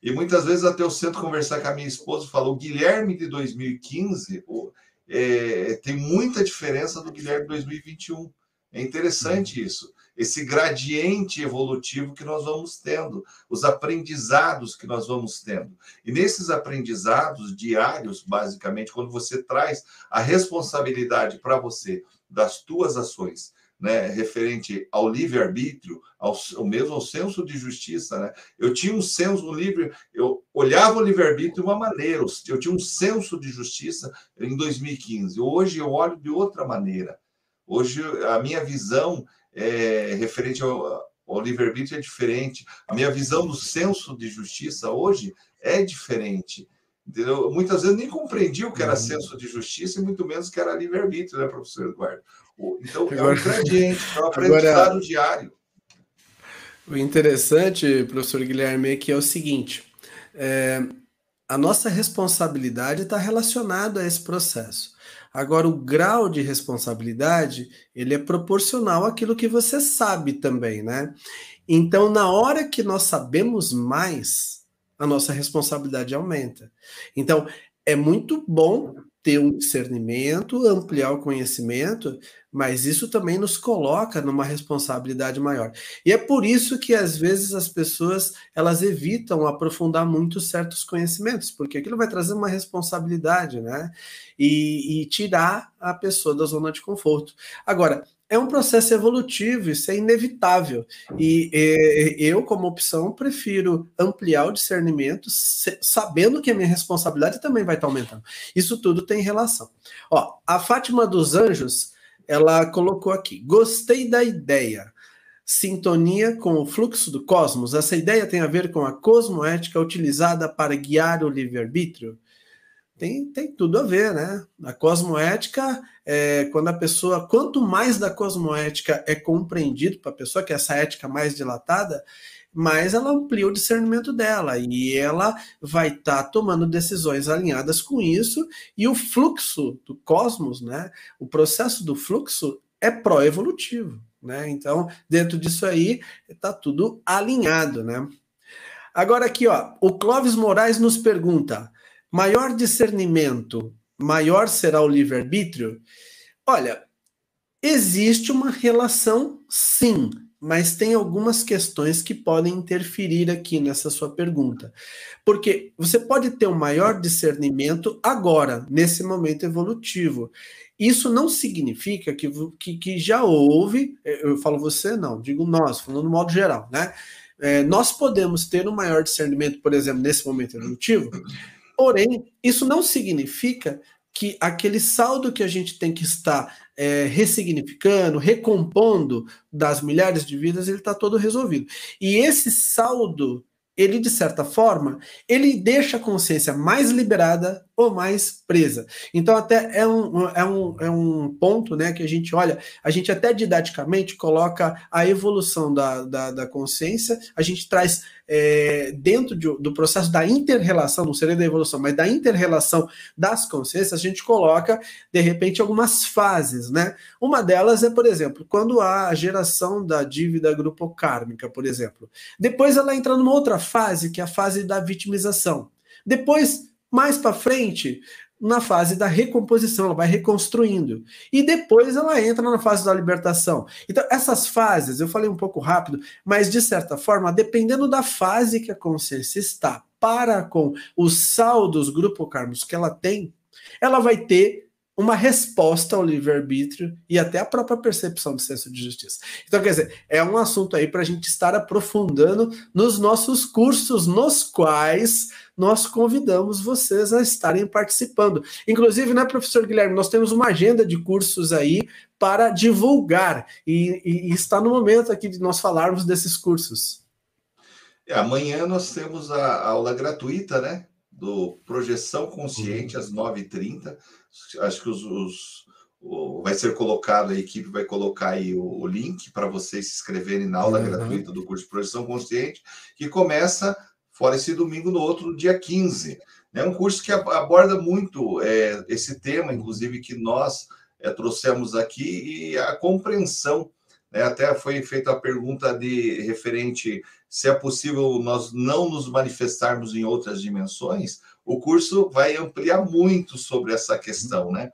E muitas vezes até eu sento conversar com a minha esposa e falo, o Guilherme de 2015, é, tem muita diferença do Guilherme 2021. É interessante uhum. isso, esse gradiente evolutivo que nós vamos tendo, os aprendizados que nós vamos tendo. E nesses aprendizados diários, basicamente, quando você traz a responsabilidade para você das tuas ações, né, referente ao livre-arbítrio, ao, ao, mesmo senso de justiça, né? Eu tinha um senso, livre, eu olhava o livre-arbítrio de uma maneira, eu tinha um senso de justiça em 2015. Hoje eu olho de outra maneira. Hoje a minha visão é, referente ao, ao livre-arbítrio é diferente. A minha visão do senso de justiça hoje é diferente. Entendeu? Muitas vezes nem compreendi o que era uhum. senso de justiça e muito menos o que era livre-arbítrio, né, professor Eduardo? Então, é um gradiente, é um aprendizado agora, diário. O interessante, professor Guilherme, é que é o seguinte: é, a nossa responsabilidade está relacionada a esse processo. Agora, o grau de responsabilidade ele é proporcional àquilo que você sabe também, né? Então, na hora que nós sabemos mais, a nossa responsabilidade aumenta. Então, é muito bom ter um discernimento, ampliar o conhecimento, mas isso também nos coloca numa responsabilidade maior. E é por isso que às vezes as pessoas elas evitam aprofundar muito certos conhecimentos, porque aquilo vai trazer uma responsabilidade, né? E, e tirar a pessoa da zona de conforto. Agora, é um processo evolutivo, isso é inevitável. E, e eu, como opção, prefiro ampliar o discernimento, sabendo que a minha responsabilidade também vai estar aumentando. Isso tudo tem relação. Ó, a Fátima dos Anjos ela colocou aqui: gostei da ideia. Sintonia com o fluxo do cosmos. Essa ideia tem a ver com a cosmoética utilizada para guiar o livre-arbítrio? Tem, tem tudo a ver, né? A cosmoética, é, quando a pessoa, quanto mais da cosmoética é compreendido para a pessoa, que é essa ética mais dilatada, mais ela amplia o discernimento dela e ela vai estar tá tomando decisões alinhadas com isso e o fluxo do cosmos, né? O processo do fluxo é pró-evolutivo, né? Então, dentro disso aí, está tudo alinhado, né? Agora aqui, ó, o Clóvis Moraes nos pergunta: maior discernimento, maior será o livre-arbítrio? Olha, existe uma relação, sim, mas tem algumas questões que podem interferir aqui nessa sua pergunta. Porque você pode ter um maior discernimento agora, nesse momento evolutivo. Isso não significa que, que, que já houve, eu falo você não, digo nós, falando no modo geral, né? É, nós podemos ter um maior discernimento, por exemplo, nesse momento evolutivo, porém, isso não significa que aquele saldo que a gente tem que estar é, ressignificando, recompondo das milhares de vidas, ele está todo resolvido. E esse saldo, ele de certa forma, ele deixa a consciência mais liberada ou mais presa. Então, até é um, é um, é um ponto né, que a gente olha, a gente até didaticamente coloca a evolução da, da, da consciência, a gente traz é, dentro de, do processo da inter-relação, não seria da evolução, mas da inter-relação das consciências, a gente coloca, de repente, algumas fases, né? Uma delas é, por exemplo, quando há a geração da dívida grupocármica, por exemplo. Depois ela entra numa outra fase, que é a fase da vitimização. Depois mais para frente, na fase da recomposição, ela vai reconstruindo. E depois ela entra na fase da libertação. Então, essas fases, eu falei um pouco rápido, mas de certa forma, dependendo da fase que a consciência está para com os saldos grupo-karmos que ela tem, ela vai ter uma resposta ao livre-arbítrio e até a própria percepção do senso de justiça. Então, quer dizer, é um assunto aí para a gente estar aprofundando nos nossos cursos, nos quais nós convidamos vocês a estarem participando. Inclusive, né, professor Guilherme, nós temos uma agenda de cursos aí para divulgar e, e, e está no momento aqui de nós falarmos desses cursos. É, amanhã nós temos a aula gratuita, né? Do Projeção Consciente, uhum. às 9h30 acho que os, os o, vai ser colocado, a equipe vai colocar aí o, o link para vocês se inscreverem na aula uhum. gratuita do curso de Projeção Consciente, que começa fora esse domingo, no outro, dia 15. É um curso que aborda muito é, esse tema, inclusive, que nós é, trouxemos aqui, e a compreensão. Né? Até foi feita a pergunta de referente se é possível nós não nos manifestarmos em outras dimensões o curso vai ampliar muito sobre essa questão, né?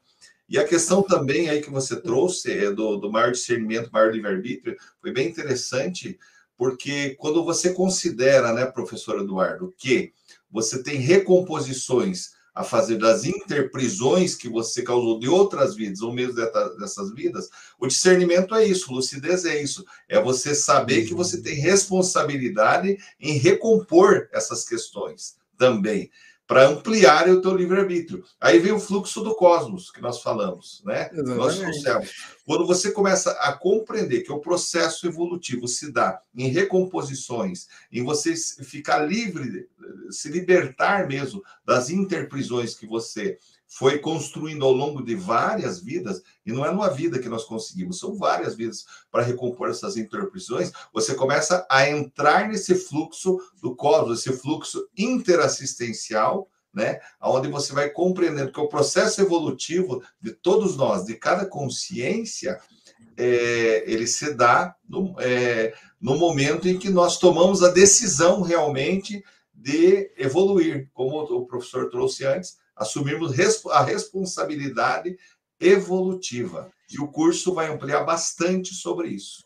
E a questão também aí que você trouxe é do, do maior discernimento, maior livre-arbítrio, foi bem interessante, porque quando você considera, né, professor Eduardo, que você tem recomposições a fazer das interprisões que você causou de outras vidas, ou mesmo dessas vidas, o discernimento é isso, lucidez é isso, é você saber que você tem responsabilidade em recompor essas questões também para ampliar o teu livre-arbítrio. Aí vem o fluxo do cosmos, que nós falamos, né? Exatamente. Nós trouxemos. Quando você começa a compreender que o processo evolutivo se dá em recomposições, em você ficar livre, se libertar mesmo das interprisões que você foi construindo ao longo de várias vidas, e não é numa vida que nós conseguimos, são várias vidas para recompor essas interpretações, você começa a entrar nesse fluxo do cosmos, esse fluxo interassistencial, né? Onde você vai compreendendo que o processo evolutivo de todos nós, de cada consciência, é, ele se dá no, é, no momento em que nós tomamos a decisão realmente de evoluir, como o professor trouxe antes, assumirmos a responsabilidade evolutiva. E o curso vai ampliar bastante sobre isso.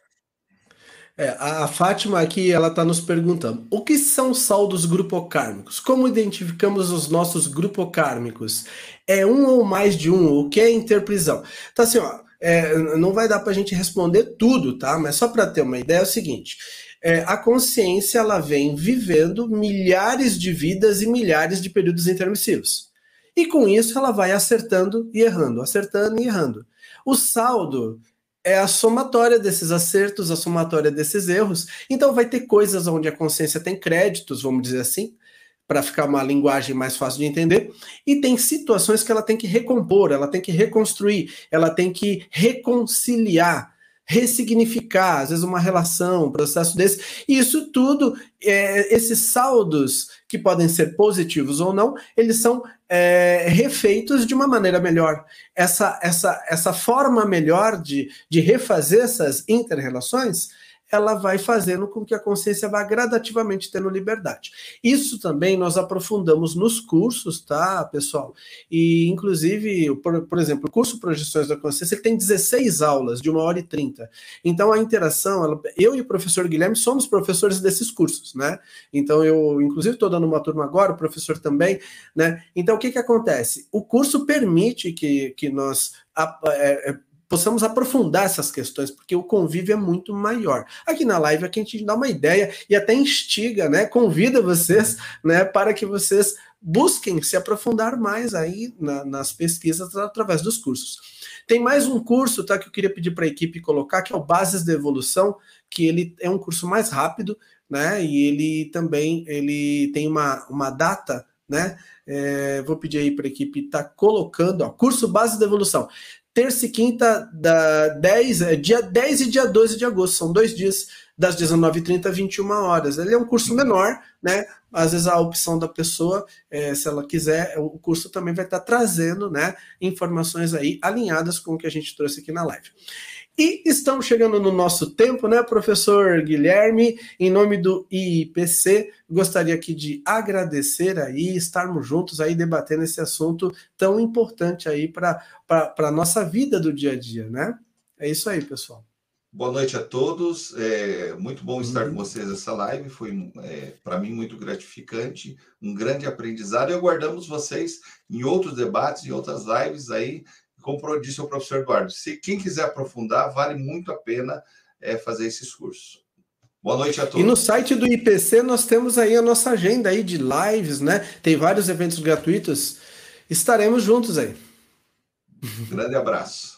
É, a Fátima aqui ela está nos perguntando: o que são saldos grupocármicos? Como identificamos os nossos grupocármicos? É um ou mais de um? O que é interprisão? Então, assim, ó, é, não vai dar para a gente responder tudo, tá? Mas só para ter uma ideia é o seguinte: é, a consciência ela vem vivendo milhares de vidas e milhares de períodos intermissivos. E com isso ela vai acertando e errando, acertando e errando. O saldo é a somatória desses acertos, a somatória desses erros. Então vai ter coisas onde a consciência tem créditos, vamos dizer assim, para ficar uma linguagem mais fácil de entender, e tem situações que ela tem que recompor, ela tem que reconstruir, ela tem que reconciliar ressignificar, às vezes uma relação, um processo desse. E isso tudo, é, esses saldos, que podem ser positivos ou não, eles são é, refeitos de uma maneira melhor. Essa, essa, essa forma melhor de, de refazer essas interrelações ela vai fazendo com que a consciência vá gradativamente tendo liberdade. Isso também nós aprofundamos nos cursos, tá, pessoal? E, inclusive, por, por exemplo, o curso Projeções da Consciência tem 16 aulas, de uma hora e 30. Então, a interação, ela, eu e o professor Guilherme somos professores desses cursos, né? Então, eu, inclusive, estou dando uma turma agora, o professor também, né? Então, o que, que acontece? O curso permite que, que nós a, é, possamos aprofundar essas questões, porque o convívio é muito maior. Aqui na live aqui a gente dá uma ideia e até instiga, né? Convida vocês, né, para que vocês busquem se aprofundar mais aí na, nas pesquisas através dos cursos. Tem mais um curso, tá, que eu queria pedir para a equipe colocar, que é o Bases da Evolução, que ele é um curso mais rápido, né? E ele também ele tem uma, uma data, né? É, vou pedir aí para a equipe estar tá colocando, ó, curso Base da Evolução terça e quinta, da 10, é, dia 10 e dia 12 de agosto, são dois dias, das 19h30 às 21 horas. Ele é um curso menor, né? Às vezes a opção da pessoa, é, se ela quiser, o curso também vai estar trazendo né, informações aí alinhadas com o que a gente trouxe aqui na live. E estamos chegando no nosso tempo, né, professor Guilherme? Em nome do IIPC, gostaria aqui de agradecer aí, estarmos juntos aí debatendo esse assunto tão importante aí para a nossa vida do dia a dia, né? É isso aí, pessoal. Boa noite a todos. É muito bom estar uhum. com vocês nessa live. Foi é, para mim muito gratificante, um grande aprendizado. E aguardamos vocês em outros debates, em outras lives aí como disse o professor Eduardo, se quem quiser aprofundar, vale muito a pena é, fazer esses cursos. Boa noite a todos. E no site do IPC nós temos aí a nossa agenda aí de lives, né? Tem vários eventos gratuitos. Estaremos juntos aí. Grande abraço.